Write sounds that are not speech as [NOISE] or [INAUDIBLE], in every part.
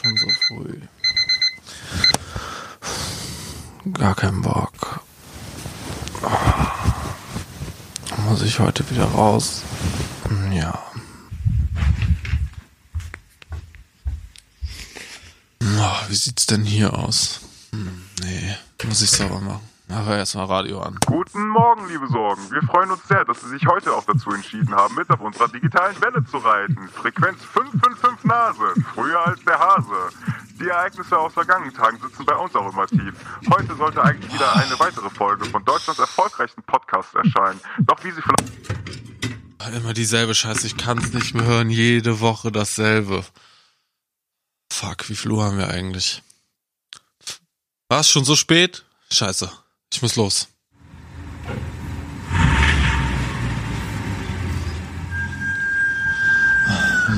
Schon so früh. Gar keinen Bock. Muss ich heute wieder raus? Ja. Oh, wie sieht's denn hier aus? Hm, nee, muss ich sauber machen. Aber erstmal Radio an. Guten Morgen, liebe Sorgen. Wir freuen uns sehr, dass Sie sich heute auch dazu entschieden haben, mit auf unserer digitalen Welle zu reiten. Frequenz 555 Nase, früher als der Hase. Die Ereignisse aus vergangenen Tagen sitzen bei uns auch immer tief. Heute sollte eigentlich wieder eine weitere Folge von Deutschlands erfolgreichsten Podcast erscheinen. Doch wie Sie vielleicht... Immer dieselbe Scheiße, ich kann's nicht mehr hören. Jede Woche dasselbe. Fuck, wie viel Uhr haben wir eigentlich? War es schon so spät? Scheiße. Ich muss los.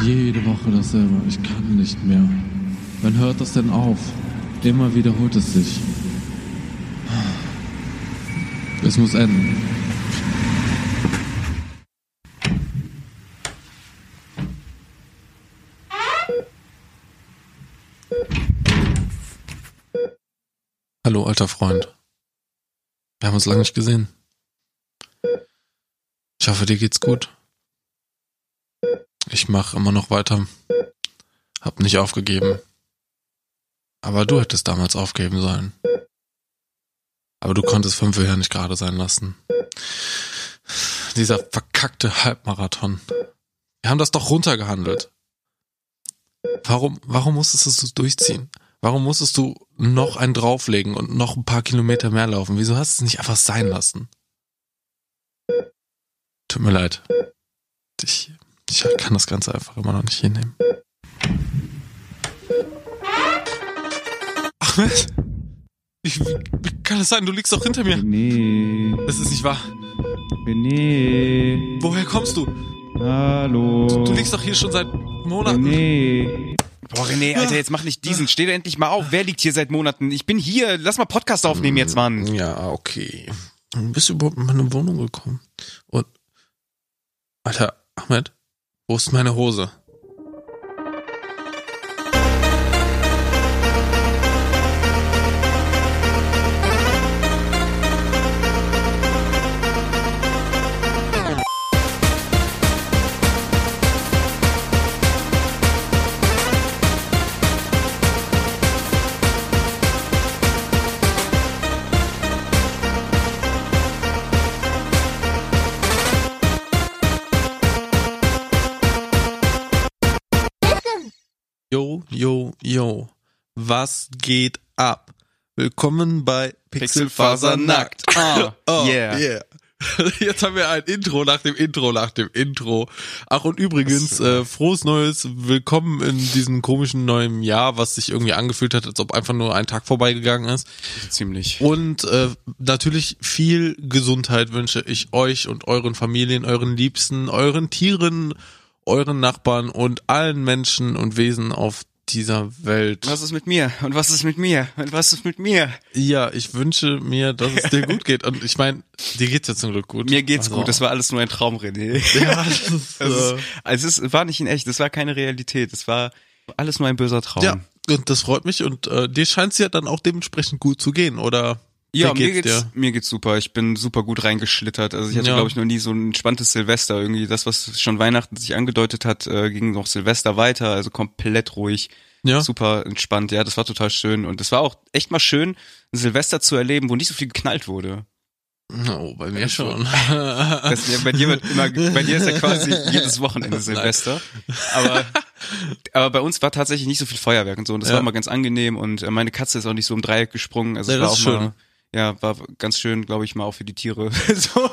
Jede Woche dasselbe. Ich kann nicht mehr. Wann hört das denn auf? Immer wiederholt es sich. Es muss enden. Hallo, alter Freund. Wir haben uns lange nicht gesehen. Ich hoffe, dir geht's gut. Ich mache immer noch weiter. Hab nicht aufgegeben. Aber du hättest damals aufgeben sollen. Aber du konntest fünf Jahre nicht gerade sein lassen. Dieser verkackte Halbmarathon. Wir haben das doch runtergehandelt. Warum, warum musstest du es durchziehen? Warum musstest du noch einen drauflegen und noch ein paar Kilometer mehr laufen? Wieso hast du es nicht einfach sein lassen? Tut mir leid. Ich, ich kann das Ganze einfach immer noch nicht hinnehmen. Ahmed? Ich, wie kann das sein? Du liegst doch hinter mir. Nee. Das ist nicht wahr. René. Woher kommst du? Hallo. Du, du liegst doch hier schon seit Monaten. René. Boah, René, Alter, jetzt mach nicht diesen. Steh endlich mal auf. Wer liegt hier seit Monaten? Ich bin hier. Lass mal Podcast aufnehmen jetzt, Mann. Ja, okay. Bist du überhaupt in meine Wohnung gekommen? Und. Alter, Ahmed, wo ist meine Hose? Was geht ab? Willkommen bei Pixelfasernackt. Ah, Oh, yeah. yeah. [LAUGHS] Jetzt haben wir ein Intro nach dem Intro nach dem Intro. Ach und übrigens, äh, frohes Neues, willkommen in diesem komischen neuen Jahr, was sich irgendwie angefühlt hat, als ob einfach nur ein Tag vorbeigegangen ist. Ziemlich. Und äh, natürlich viel Gesundheit wünsche ich euch und euren Familien, euren Liebsten, euren Tieren, euren Nachbarn und allen Menschen und Wesen auf dieser Welt. Was ist mit mir? Und was ist mit mir? Und was ist mit mir? Ja, ich wünsche mir, dass es dir gut geht. Und ich meine, dir geht's ja zum Glück gut. Mir geht's Also, gut. Das war alles nur ein Traum, René. Ja, das [LAUGHS] ist, Das ist, also es war nicht in echt. Das war keine Realität. Das war alles nur ein böser Traum. ja, und das freut mich. Und äh, dir scheint's ja dann auch dementsprechend gut zu gehen, oder? Ja, Wie mir geht's geht's, dir? mir geht's super. Ich bin super gut reingeschlittert. Also ich hatte, Ja. glaube ich, noch nie so ein entspanntes Silvester irgendwie. Das, was schon Weihnachten sich angedeutet hat, äh, ging noch Silvester weiter. Also komplett ruhig. Ja. Super entspannt. Ja, das war total schön. Und es war auch echt mal schön, ein Silvester zu erleben, wo nicht so viel geknallt wurde. Oh, bei mir schon. [LAUGHS] Das, ja, bei dir wird immer, bei dir ist ja quasi [LAUGHS] jedes Wochenende Silvester. Aber, aber bei uns war tatsächlich nicht so viel Feuerwerk und so. Und das Ja. war immer ganz angenehm. Und äh, meine Katze ist auch nicht so im Dreieck gesprungen. Also Ja, es war das auch schön. mal, ja, war ganz schön, glaube ich, mal auch für die Tiere. [LAUGHS] so.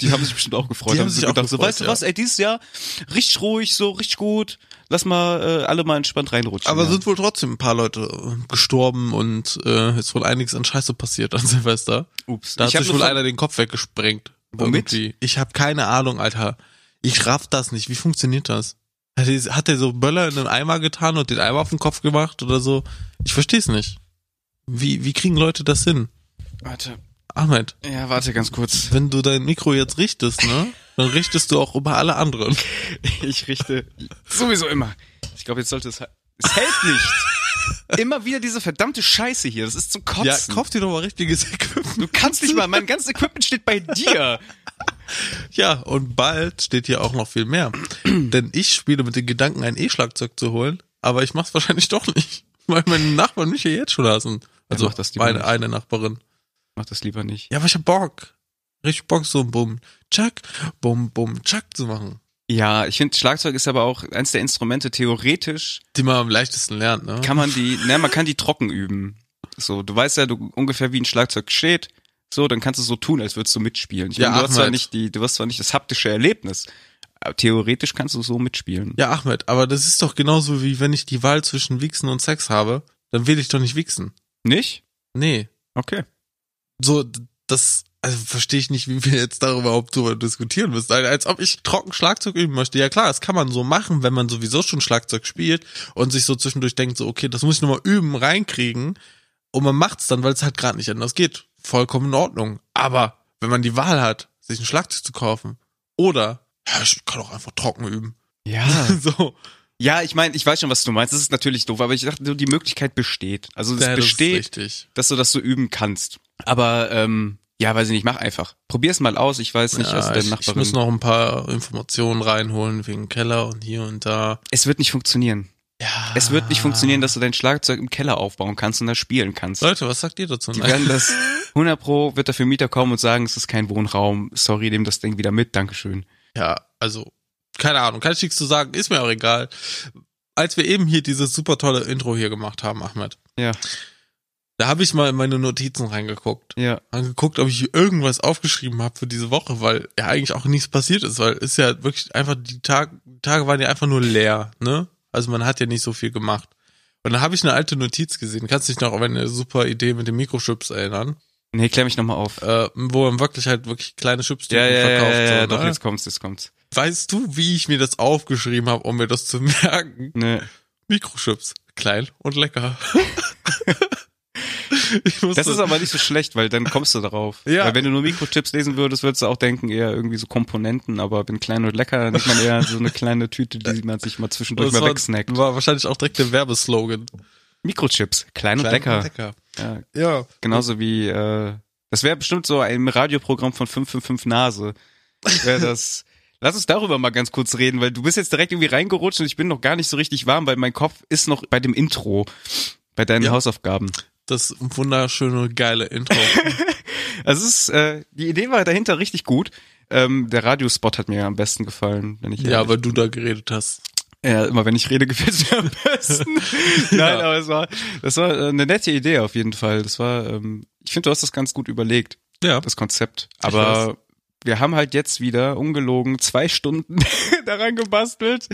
Die haben sich bestimmt auch gefreut. Die haben haben sich so auch gedacht, so, gefreut, weißt du ja. was, ey, dieses Jahr richtig ruhig, so richtig gut. Lass mal äh, alle mal entspannt reinrutschen. Aber ja. sind wohl trotzdem ein paar Leute äh, gestorben und äh, ist wohl einiges an Scheiße passiert an [LAUGHS] Silvester. Ups. Da hat sich wohl einer den Kopf weggesprengt. Womit? Irgendwie. Ich habe keine Ahnung, Alter. Ich raff das nicht. Wie funktioniert das? Hat er, hat er so Böller in den Eimer getan und den Eimer auf den Kopf gemacht oder so? Ich versteh's nicht. Wie, wie kriegen Leute das hin? Warte. Ahmed, Ja, warte ganz kurz. wenn du dein Mikro jetzt richtest, ne? Dann richtest du auch über alle anderen. [LAUGHS] Ich richte sowieso immer. Ich glaube, jetzt sollte es. Es hält nicht. Immer wieder diese verdammte Scheiße hier. Das ist zum Kotzen. Ja, kauf dir doch mal richtiges Equipment. du kannst nicht mal, mein ganzes Equipment steht bei dir. Ja, und bald steht hier auch noch viel mehr. Denn ich spiele mit den Gedanken, ein E-Schlagzeug zu holen, aber ich mach's wahrscheinlich doch nicht, weil meine Nachbarn mich ja jetzt schon hassen. Also meine nicht. eine Nachbarin. Mach das lieber nicht. Ja, aber ich hab Bock. Richtig Bock, so ein Bum, Chuck, Bum, Bum, Chuck zu machen. Ja, ich finde, Schlagzeug ist aber auch eins der Instrumente, theoretisch Die man am leichtesten lernt, ne? kann man die, ne, man kann die trocken üben. So, du weißt ja du, ungefähr, wie ein Schlagzeug steht. So, dann kannst du so tun, als würdest du mitspielen. Ich Ja, meine, du hast zwar nicht die, du hast zwar nicht das haptische Erlebnis, aber theoretisch kannst du so mitspielen. Ja, Ahmed, aber das ist doch genauso wie wenn ich die Wahl zwischen Wichsen und Sex habe, dann will ich doch nicht wichsen. Nicht? Nee. Okay. So, das, also verstehe ich nicht, wie wir jetzt darüber überhaupt drüber diskutieren müssen. Also, Als ob ich trocken Schlagzeug üben möchte. Ja klar, das kann man so machen, wenn man sowieso schon Schlagzeug spielt und sich so zwischendurch denkt, so, okay, das muss ich nochmal üben, reinkriegen. Und man macht's dann, weil es halt gerade nicht anders geht. Vollkommen in Ordnung. Aber wenn man die Wahl hat, sich ein Schlagzeug zu kaufen, oder, ja, ich kann auch einfach trocken üben. Ja. [LAUGHS] so. Ja, ich meine, ich weiß schon, was du meinst. Das ist natürlich doof, aber ich dachte, die Möglichkeit besteht. Also es Ja, das besteht, richtig. dass du das so üben kannst. Aber ähm, ja, weiß ich nicht, mach einfach. Probier's mal aus. Ich weiß nicht, Ja, was deine ich, ich Nachbarin. muss noch ein paar Informationen reinholen wegen Keller und hier und da. es wird nicht funktionieren. Ja. Es wird nicht funktionieren, dass du dein Schlagzeug im Keller aufbauen kannst und da spielen kannst. Leute, was sagt ihr dazu? Die werden das [LAUGHS] 100 pro wird dafür Mieter kommen und sagen, es ist kein Wohnraum. Sorry, nehm das Ding wieder mit. Dankeschön. Ja, also, keine Ahnung, kann ich nichts zu sagen, ist mir auch egal. Als wir eben hier dieses super tolle Intro hier gemacht haben, Ahmed, Ja, da habe ich mal in meine Notizen reingeguckt. ja. Angeguckt, ob ich irgendwas aufgeschrieben habe für diese Woche, weil ja eigentlich auch nichts passiert ist, weil ist ja wirklich einfach, die Tag, Tage waren ja einfach nur leer, ne? Also man hat ja nicht so viel gemacht. Und dann habe ich eine alte Notiz gesehen. Kannst dich noch auf eine super Idee mit den Mikrochips erinnern? Nee, klär mich nochmal auf. Äh, wo man wirklich halt wirklich kleine Chips Ja, ja, ja, verkauft. ja, ja, so, doch, ne? jetzt kommt's, jetzt kommt's. Weißt du, wie ich mir das aufgeschrieben habe, um mir das zu [LAUGHS] merken? Nee. Mikrochips. Klein und lecker. [LAUGHS] ich musste, Das ist aber nicht so schlecht, weil dann kommst du darauf. Ja. Weil wenn du nur Mikrochips lesen würdest, würdest du auch denken, eher irgendwie so Komponenten, aber wenn klein und lecker, dann nimmt man eher so eine kleine Tüte, die man sich mal zwischendurch mal war, wegsnackt. war wahrscheinlich auch direkt der Werbeslogan. Mikrochips, klein, und Klein lecker. lecker. Ja, Ja. genauso wie, äh, das wäre bestimmt so ein Radioprogramm von 555 Nase. Wäre das. Lass uns darüber mal ganz kurz reden, weil du bist jetzt direkt irgendwie reingerutscht und ich bin noch gar nicht so richtig warm, weil mein Kopf ist noch bei dem Intro, bei deinen Ja. Hausaufgaben. Das wunderschöne, geile Intro. [LAUGHS] Also es ist, äh, die Idee war dahinter richtig gut. Ähm, der Radiospot hat mir am besten gefallen, wenn ich ja, weil du da geredet hast. Ja, immer wenn ich rede, [LAUGHS] gefällt mir am besten. [LAUGHS] Nein, Ja. aber es war, das war äh, eine nette Idee auf jeden Fall. Das war, ähm, ich finde, du hast das ganz gut überlegt, Ja. das Konzept. Aber wir haben halt jetzt wieder ungelogen zwei Stunden [LAUGHS] daran gebastelt.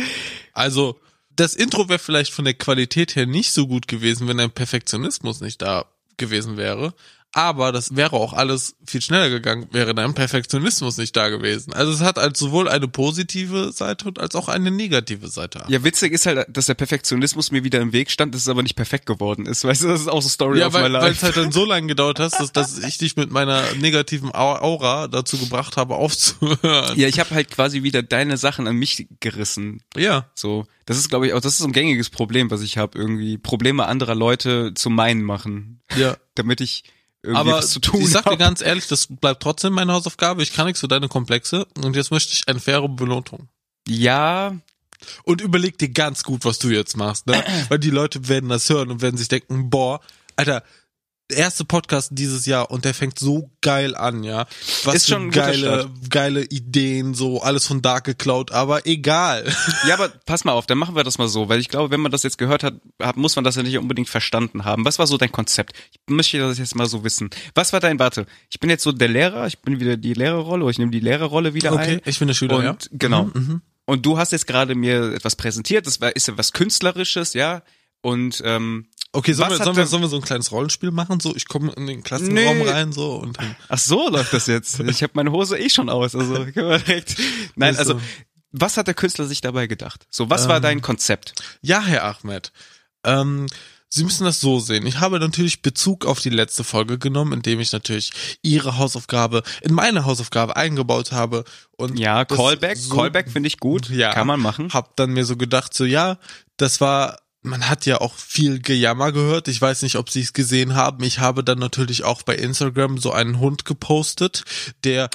Also, das Intro wäre vielleicht von der Qualität her nicht so gut gewesen, wenn ein Perfektionismus nicht da gewesen wäre. Aber das wäre auch alles viel schneller gegangen, wäre dein Perfektionismus nicht da gewesen. Also es hat halt sowohl eine positive Seite und als auch eine negative Seite. Ja, witzig ist halt, dass der Perfektionismus mir wieder im Weg stand, dass es aber nicht perfekt geworden ist. Weißt du, das ist auch so Story Ja, of my weil weil es life. halt dann so lange gedauert hat, dass, dass [LAUGHS] ich dich mit meiner negativen Au- Aura dazu gebracht habe, aufzuhören. Ja, ich habe halt quasi wieder deine Sachen an mich gerissen. Ja. So, das ist, glaube ich, auch das ist ein gängiges Problem, was ich habe, irgendwie Probleme anderer Leute zu meinen machen, ja. [LAUGHS] damit ich irgendwie Aber was zu tun ich sag dir ganz ehrlich, das bleibt trotzdem meine Hausaufgabe. Ich kann nichts für deine Komplexe und jetzt möchte ich eine faire Belohnung. Ja, Und überleg dir ganz gut, was du jetzt machst, ne? [CLEARS THROAT] Weil die Leute werden das hören und werden sich denken, boah, Alter, erste Podcast dieses Jahr und der fängt so geil an, ja. Was Ist schon geile, geile Ideen, so alles von Dark geklaut, aber egal. [LAUGHS] ja, aber pass mal auf, dann machen wir das mal so, weil ich glaube, wenn man das jetzt gehört hat, hat muss man das ja nicht unbedingt verstanden haben. Was war so dein Konzept? Ich möchte das jetzt mal so wissen. Was war dein, warte, ich bin jetzt so der Lehrer, ich bin wieder die Lehrerrolle, oder ich nehme die Lehrerrolle wieder ein. ich bin der Schüler, Und ja. genau. Mhm, mhm. Und du hast jetzt gerade mir etwas präsentiert, das war, ist ja was Künstlerisches, ja. Und ähm, Okay, sollen wir, sollen, wir, sollen wir so ein kleines Rollenspiel machen? So, ich komme in den Klassenraum Nee. rein, so und dann. ach so läuft das jetzt. [LAUGHS] Ich habe meine Hose eh schon aus, also [LAUGHS] können wir direkt. Nein, also so. was hat der Künstler sich dabei gedacht? So, was war Ähm, dein Konzept? Ja, Herr Ahmed. Ähm, Sie müssen das so sehen. Ich habe natürlich Bezug auf die letzte Folge genommen, indem ich natürlich Ihre Hausaufgabe in meine Hausaufgabe eingebaut habe. Und Ja, Callback, so- Callback finde ich gut, Ja. kann man machen. Hab dann mir so gedacht, so ja, das war man hat ja auch viel Gejammer gehört. Ich weiß nicht, ob Sie es gesehen haben. Ich habe dann natürlich auch bei Instagram so einen Hund gepostet, der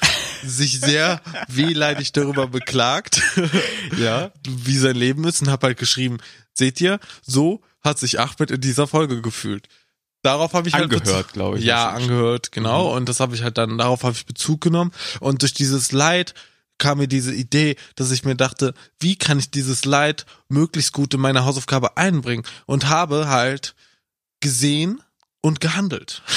sich sehr [LAUGHS] wehleidig darüber beklagt, [LAUGHS] Ja. wie sein Leben ist und habe halt geschrieben, seht ihr, so hat sich Ahmed in dieser Folge gefühlt. Darauf habe ich halt Angehört, glaube ich. ja, angehört, genau. Mhm. Und das habe ich halt dann, darauf habe ich Bezug genommen. Und durch dieses Leid kam mir diese Idee, dass ich mir dachte, wie kann ich dieses Leid möglichst gut in meine Hausaufgabe einbringen? Und habe halt gesehen und gehandelt. [LAUGHS]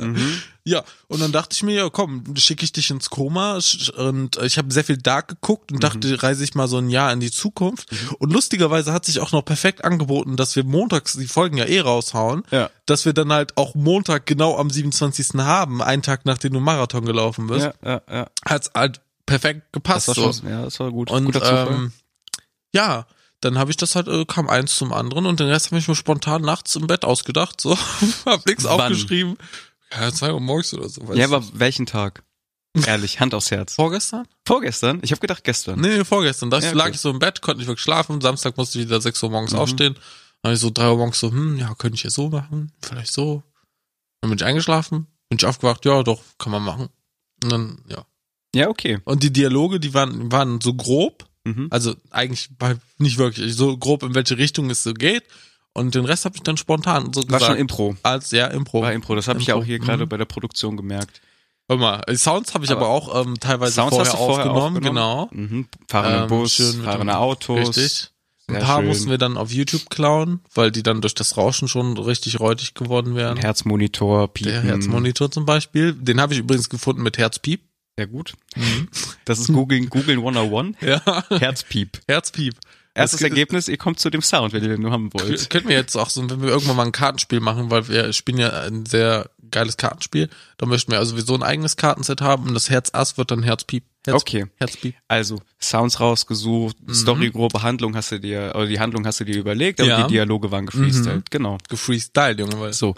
Mhm. Ja, und dann dachte ich mir, ja komm, schicke ich dich ins Koma und ich habe sehr viel Dark geguckt Mhm. und dachte, reise ich mal so ein Jahr in die Zukunft. Und lustigerweise hat sich auch noch perfekt angeboten, dass wir montags die Folgen ja eh raushauen, Ja. dass wir dann halt auch Montag genau am 27. haben, einen Tag nachdem du Marathon gelaufen bist. Ja, ja, ja. Hat's halt perfekt gepasst. Das war so. schon, ja, das war gut. Und Guter ähm, ja, dann habe ich das halt, äh, kam eins zum anderen und den Rest habe ich mir spontan nachts im Bett ausgedacht. So, [LAUGHS] hab nichts aufgeschrieben. Ja, zwei Uhr morgens oder so. ja, aber welchen Tag? Ehrlich, Hand aufs Herz. Vorgestern? Vorgestern? Ich habe gedacht gestern. Nee, nee, vorgestern. Da Ja, okay. lag ich so im Bett, konnte nicht wirklich schlafen. Samstag musste ich wieder 6 Uhr morgens Mhm. aufstehen. Dann habe ich so 3 Uhr morgens so, hm, ja, könnte ich jetzt so machen, vielleicht so. Dann bin ich eingeschlafen, bin ich aufgewacht, ja, doch, kann man machen. Und dann, ja. Ja, okay. Und die Dialoge, die waren, waren so grob, Mhm. also eigentlich nicht wirklich, so grob in welche Richtung es so geht. Und den Rest habe ich dann spontan so War gesagt. schon Impro. als ja Impro. War Impro. Das habe ich ja auch hier gerade Mhm. bei der Produktion gemerkt. Hör mal, die Sounds habe ich aber, Aber auch ähm, teilweise Sounds vorher, hast du vorher aufgenommen, aufgenommen? genau. Mhm. Fahrender Ähm, Bus, fahrende Autos. Richtig. Ein Sehr paar schön. mussten wir dann auf YouTube klauen, weil die dann durch das Rauschen schon richtig räudig geworden Ein wären. Herzmonitor, Piepen. Der Herzmonitor zum Beispiel. Den habe ich übrigens gefunden mit Herzpiep. Sehr gut. Das ist Google, Google 101. Ja. Herzpiep. Herzpiep. Erstes Das- Ergebnis, ihr kommt zu dem Sound, wenn ihr den nur haben wollt. Könnten wir jetzt auch so, wenn wir irgendwann mal ein Kartenspiel machen, weil wir spielen ja ein sehr geiles Kartenspiel, da möchten wir also sowieso ein eigenes Kartenset haben und das Herz Ass wird dann Herzpiep. Herz, Okay. Herzpiep. Also, Sounds rausgesucht, Story, grobe Handlung hast du dir, oder die Handlung hast du dir überlegt, aber Mhm. Ja. Mhm. die Dialoge waren gefreestylt. Genau. Gefreestyle, Junge, weil So.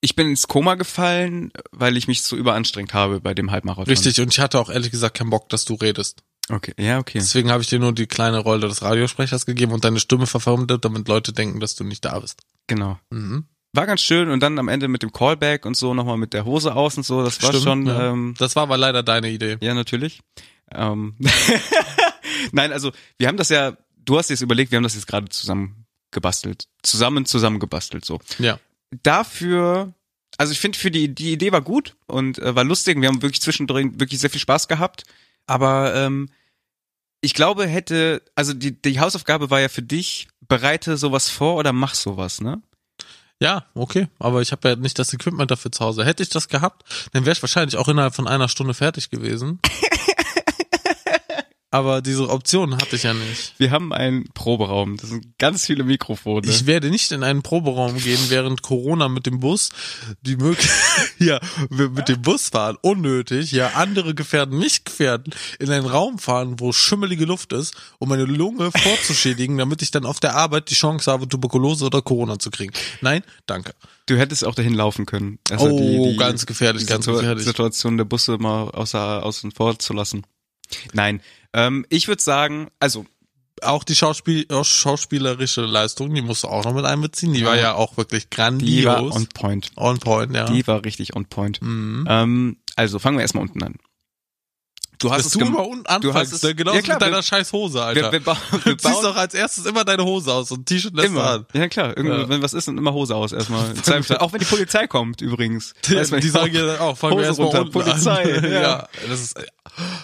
Ich bin ins Koma gefallen, weil ich mich so überanstrengt habe bei dem Halbmarathon. Richtig, und ich hatte auch ehrlich gesagt keinen Bock, dass du redest. Okay, ja, okay. Deswegen habe ich dir nur die kleine Rolle des Radiosprechers gegeben und deine Stimme verfremdet, damit Leute denken, dass du nicht da bist. Genau. Mhm. War ganz schön und dann am Ende mit dem Callback und so nochmal mit der Hose aus und so, das war Stimmt, schon, ja. ähm, Das war aber leider deine Idee. ja, natürlich. Ähm, [LAUGHS] Nein, also wir haben das ja, du hast dir das überlegt, wir haben das jetzt gerade zusammen gebastelt. Zusammen, zusammen gebastelt, so. Ja. Dafür, also ich finde, für die, die Idee war gut und äh, war lustig. Wir haben wirklich zwischendrin wirklich sehr viel Spaß gehabt. Aber ähm, ich glaube, hätte, also die, die Hausaufgabe war ja für dich, bereite sowas vor oder mach sowas, ne? Ja, okay. Aber ich habe ja nicht das Equipment dafür zu Hause. Hätte ich das gehabt, dann wäre ich wahrscheinlich auch innerhalb von einer Stunde fertig gewesen. [LAUGHS] aber diese Option hatte ich ja nicht. Wir haben einen Proberaum. Das sind ganz viele Mikrofone. Ich werde nicht in einen Proberaum gehen, während Corona mit dem Bus die Möglichkeit, [LAUGHS] ja, mit dem Bus fahren, unnötig, ja, andere gefährden, mich gefährden, in einen Raum fahren, wo schimmelige Luft ist, um meine Lunge vorzuschädigen, damit ich dann auf der Arbeit die Chance habe, Tuberkulose oder Corona zu kriegen. Nein, danke. du hättest auch dahin laufen können. Oh, ganz gefährlich, die ganz Situ- gefährlich. Situation der Busse mal außer, außen vor zu lassen. Nein, ähm, ich würde sagen, also Auch die Schauspiel schauspielerische Leistung, die musst du auch noch mit einbeziehen. Die war Ja. ja auch wirklich die grandios. war on point. on point, ja. Die war richtig on point. mhm. Ähm, also fangen wir erstmal unten an. Du hast Dass es du immer unten du hast anfängst, es- ne? genauso Ja, klar, mit deiner wir- scheiß Hose, Alter. wir, wir, [LAUGHS] wir Du ziehst doch als erstes immer deine Hose aus und T-Shirt lässt immer. an. Ja klar, Ja. wenn was ist, dann immer Hose aus erstmal. [LAUGHS] Auch wenn die Polizei kommt übrigens. Die nicht. sagen ja auch, fangen wir Hose erstmal runter, unten Polizei, An. [LAUGHS] ja. ja. das ist,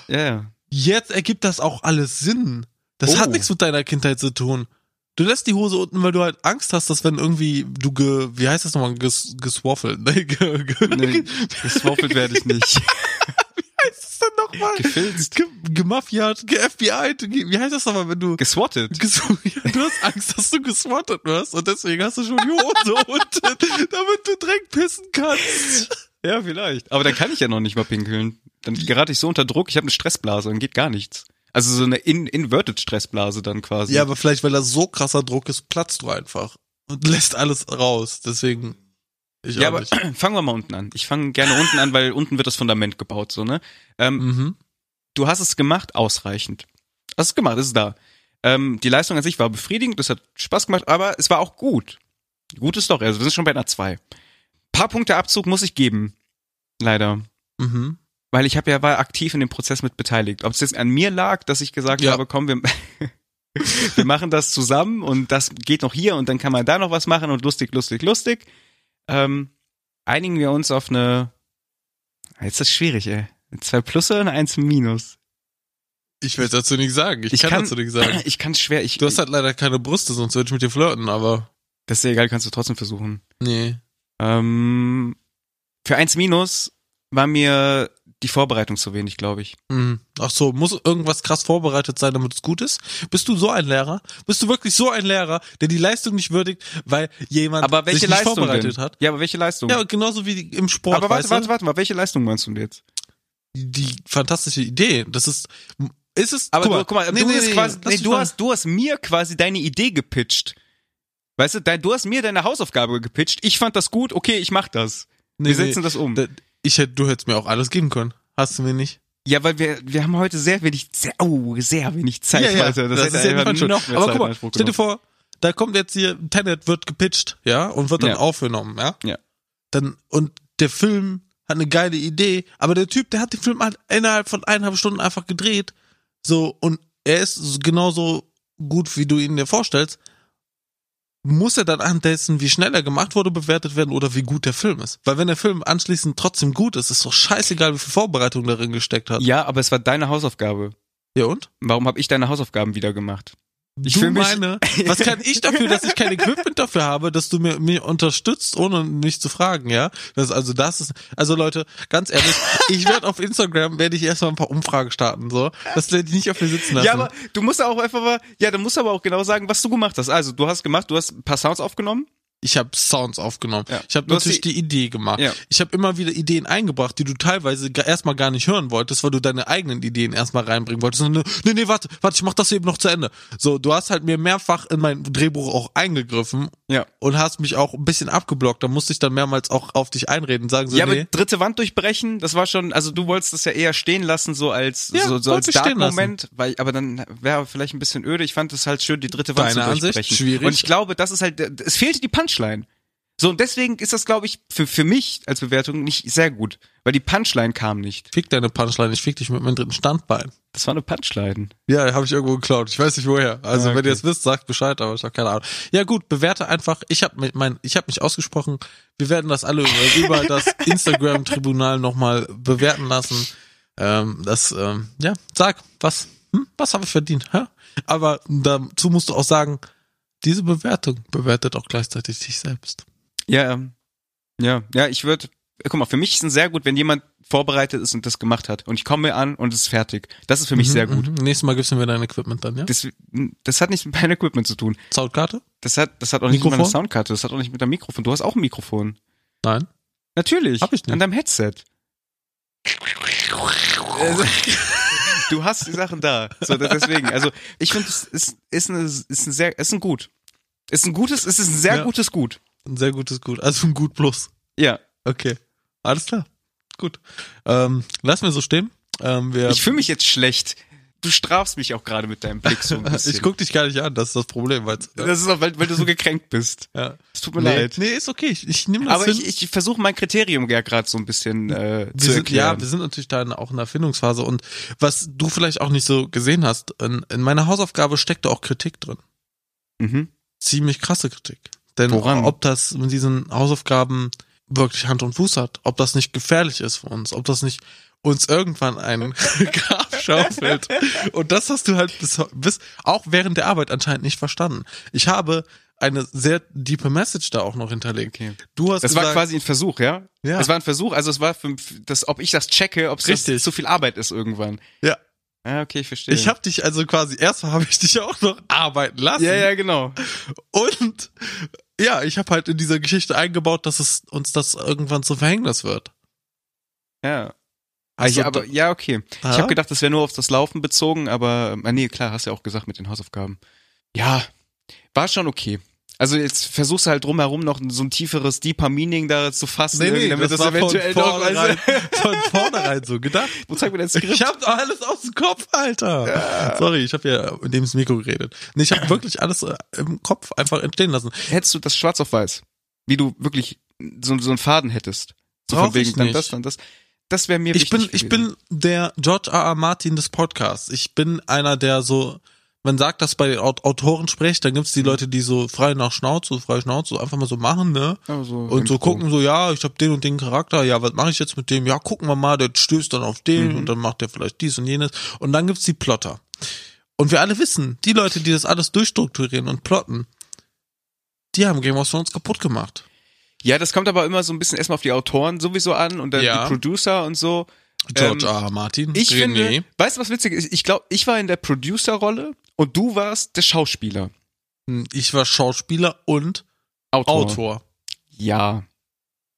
Ja, ja. Jetzt ergibt das auch alles Sinn. Das Oh. hat nichts mit deiner Kindheit zu tun. Du lässt die Hose unten, weil du halt Angst hast, dass wenn irgendwie du ge, wie heißt das nochmal, ges, geswaffelt, ne, [LAUGHS] ge, ge, Nee, geswaffelt werde ich nicht. [LAUGHS] heißt das denn nochmal? Gefilzt. Ge, gemafiat, ge FBI, wie heißt das nochmal, wenn du, Geswattet. [LAUGHS] ges, du hast Angst, dass du geswattet wirst und deswegen hast du schon die Hose unten, damit du direkt pissen kannst. Ja, vielleicht. Aber dann kann ich ja noch nicht mal pinkeln. Dann gerate ich so unter Druck, ich habe eine Stressblase und geht gar nichts. Also so eine in inverted Stressblase dann quasi. Ja, aber vielleicht, weil da so krasser Druck ist, platzt du einfach und [LAUGHS] lässt alles raus. Deswegen, ich ja aber nicht. [CLEARS THROAT] fangen wir mal unten an. Ich fange gerne unten an, weil unten wird das Fundament gebaut, so, ne? Ähm, Mhm. du hast es gemacht, ausreichend. Hast es gemacht, ist da. Ähm, die Leistung an sich war befriedigend, das hat Spaß gemacht, aber es war auch gut. Gute Story, also wir sind schon bei einer 2. Paar Punkte Abzug muss ich geben. Leider. Mhm. Weil ich habe ja war aktiv in dem Prozess mit beteiligt. Ob es jetzt an mir lag, dass ich gesagt Ja. habe, komm, wir, [LAUGHS] wir machen das zusammen und das geht noch hier und dann kann man da noch was machen und lustig, lustig, lustig. Ähm, einigen wir uns auf eine. Jetzt ist das schwierig, ey. 2 plus oder eine 1 minus? Ich will dazu nichts sagen. Ich, Ich kann, kann- dazu nichts sagen. [CLEARS THROAT] Ich kann schwer. Ich, Du hast halt leider keine Brüste, sonst würde ich mit dir flirten, aber das ist ja egal, kannst du trotzdem versuchen. nee. Ähm, für 1 minus war mir die Vorbereitung zu wenig, glaube ich. Mhm. Ach so, muss irgendwas krass vorbereitet sein, damit es gut ist? Bist du so ein Lehrer? Bist du wirklich so ein Lehrer, der die Leistung nicht würdigt, weil jemand Aber welche sich nicht Leistung vorbereitet denn? hat? Ja, aber welche Leistung? Ja, genauso wie im Sport, aber warte, warte, warte mal, welche Leistung meinst du denn jetzt? Die fantastische Idee, das ist ist es Aber guck du, guck mal, nee, du, nee, nee, quasi, hast, du hast mir quasi deine Idee gepitcht. Weißt du, dein, du hast mir deine Hausaufgabe gepitcht. Ich fand das gut, okay, ich mach das. Wir setzen das um. Ich hätte, du hättest mir auch alles geben können. Hast du mir nicht? Ja, weil wir, wir haben heute sehr wenig, sehr, oh, sehr wenig Zeit, Alter. Das, hätte ist ja schuld. noch mehr Aber Zeit guck mal, stell dir vor, da kommt jetzt hier, Tenet wird gepitcht, ja, und wird dann Ja. aufgenommen, ja. Ja. Dann, und der Film hat eine geile Idee, aber der Typ, der hat den Film halt innerhalb von eineinhalb Stunden einfach gedreht, so, und er ist so- genauso gut, wie du ihn dir vorstellst, muss er dann anhand dessen, wie schnell er gemacht wurde, bewertet werden oder wie gut der Film ist. Weil wenn der Film anschließend trotzdem gut ist, ist doch scheißegal, wie viel Vorbereitung darin gesteckt hat. Ja, aber es war deine Hausaufgabe. ja und? Warum habe ich deine Hausaufgaben wieder gemacht? Ich du mich- meine, [LAUGHS] was kann ich dafür, dass ich kein Equipment dafür habe, dass du mir, mir unterstützt, ohne mich zu fragen, ja? Das, also das ist, also Leute, ganz ehrlich, ich werde auf Instagram, werde ich erstmal ein paar Umfragen starten, so. Das werde ich nicht auf mir sitzen lassen. Ja, aber du musst auch einfach mal, ja, du musst aber auch genau sagen, was du gemacht hast. Also, du hast gemacht, du hast ein paar Sounds aufgenommen. Ich habe Sounds aufgenommen. Ja. Ich habe natürlich die, Idee gemacht. Ja. Ich habe immer wieder Ideen eingebracht, die du teilweise erstmal gar nicht hören wolltest, weil du deine eigenen Ideen erstmal reinbringen wolltest. Und, nee, nee, warte, warte, ich mach das eben noch zu Ende. So, du hast halt mir mehrfach in mein Drehbuch auch eingegriffen Ja. und hast mich auch ein bisschen abgeblockt. Da musste ich dann mehrmals auch auf dich einreden, sagen so, ja, nee. aber dritte Wand durchbrechen, das war schon, also du wolltest das ja eher stehen lassen, so als, Ja, so, so als Dark-Moment, weil, aber dann wäre vielleicht ein bisschen öde. Ich fand es halt schön, die dritte Wand Deine zu Ansicht? durchbrechen. Schwierig. Und ich glaube, das ist halt, es fehlte die Punchline. So, und deswegen ist das, glaube ich, für, für mich als Bewertung nicht sehr gut, weil die Punchline kam nicht. Fick deine Punchline, ich fick dich mit meinem dritten Standbein. Das war eine Punchline. Ja, habe ich irgendwo geklaut. Ich weiß nicht woher. Also Ah, wenn okay. ihr es wisst, sagt Bescheid, aber ich habe keine Ahnung. Ja gut, bewerte einfach. Ich habe mein, ich habe mich ausgesprochen. Wir werden das alle über, über das [LAUGHS] Instagram-Tribunal nochmal bewerten lassen. Ähm, das, ähm, ja, sag, was, hm, was habe ich verdient? Hä? Aber dazu musst du auch sagen, diese Bewertung bewertet auch gleichzeitig dich selbst. Ja, ähm, ja, ja, ich würde, guck mal, für mich ist es sehr gut, wenn jemand vorbereitet ist und das gemacht hat. Und ich komme an und es ist fertig. Das ist für mich sehr gut. Mhm. Nächstes Mal gibst du mir dein Equipment dann, ja? Das, das hat nichts mit meinem Equipment zu tun. Soundkarte? Das hat, das hat auch nicht mit Mikrofon? meiner Soundkarte, das hat auch nicht mit deinem Mikrofon. Du hast auch ein Mikrofon. Nein. Natürlich. Hab ich nicht. An deinem Headset. Also, [LAUGHS] du hast die Sachen da. So, deswegen, also ich finde, es ist, ist, eine, ist ein sehr, ist ein Gut. Ist ein gutes, es ist ein sehr Ja. gutes Gut. Ein sehr gutes Gut. Also ein Gut plus. Ja. Okay. Alles klar. Gut. Ähm, lass mir so stehen. Ähm, wir, Ich fühle mich jetzt schlecht. Du strafst mich auch gerade mit deinem Blick so ein [LAUGHS] bisschen. ich guck dich gar nicht an, das ist das Problem. Ja. Das ist auch, weil, weil du so gekränkt bist. ja. Es tut mir nee, leid. nee, ist okay. Ich, ich nehme das Aber hin. ich, ich versuche mein Kriterium ja gerade so ein bisschen äh, wir zu sind, erklären. ja, wir sind natürlich da in, auch in der Erfindungsphase und was du vielleicht auch nicht so gesehen hast, in, in meiner Hausaufgabe steckte auch Kritik drin. mhm. Ziemlich krasse Kritik. Denn Woran? ob das mit diesen Hausaufgaben wirklich Hand und Fuß hat, ob das nicht gefährlich ist für uns, ob das nicht uns irgendwann einen [LAUGHS] Grab schaufelt. Und das hast du halt bis, bis auch während der Arbeit anscheinend nicht verstanden. Ich habe eine sehr diepe Message da auch noch hinterlegt. Okay. Du hast Das gesagt, war quasi ein Versuch, ja? Ja. Es war ein Versuch, also es war für, das, ob ich das checke, ob es zu viel Arbeit ist irgendwann. ja, Ja, okay, ich verstehe. ich habe dich also quasi erstmal habe ich dich auch noch arbeiten lassen. ja, ja, genau. Und ja, ich habe halt in dieser Geschichte eingebaut, dass es uns das irgendwann zum Verhängnis wird. Ja. Also, ja, aber ja, okay. Ja? Ich habe gedacht, das wäre nur auf das Laufen bezogen, aber äh, nee, klar, hast ja auch gesagt mit den Hausaufgaben. Ja, war schon okay. Also jetzt versuchst du halt drumherum noch so ein tieferes Deeper Meaning da zu fassen, Nee, nee, damit das das, von eventuell noch, vornherein, weißt [LAUGHS] von vornherein so gedacht. [LAUGHS] wo zeig mir dein Skript? Ich hab doch alles aus dem Kopf, Alter. Sorry, ich habe ja in dem ins Mikro geredet. Nee, ich habe [CLEARS THROAT] wirklich alles äh, im Kopf einfach entstehen lassen. Hättest du das schwarz auf weiß, wie du wirklich so, so einen Faden hättest, so Brauch von wegen ich dann das, dann das, das wäre mir Ich wichtig bin, ich bin der George R. R. Martin des Podcasts. Ich bin einer, der so, man sagt das bei Autoren spricht, dann gibt's die Leute, die so frei nach Schnauze, frei Schnauze, einfach mal so machen, ne? Ja, so und so gucken so, ja, ich habe den und den Charakter, ja, was mache ich jetzt mit dem? Ja, gucken wir mal, der stößt dann auf den Mhm. und dann macht der vielleicht dies und jenes. Und dann gibt's die Plotter. Und wir alle wissen, die Leute, die das alles durchstrukturieren und plotten, die haben Game of Thrones kaputt gemacht. Ja, das kommt aber immer so ein bisschen erstmal auf die Autoren sowieso an und dann Ja. die Producer und so. George Ähm, R. R. Martin. Ich René. finde, weißt du, was witzig ist? Ich glaube, ich war in der Producer-Rolle und du warst der Schauspieler. ich war Schauspieler und Autor. Autor. Ja.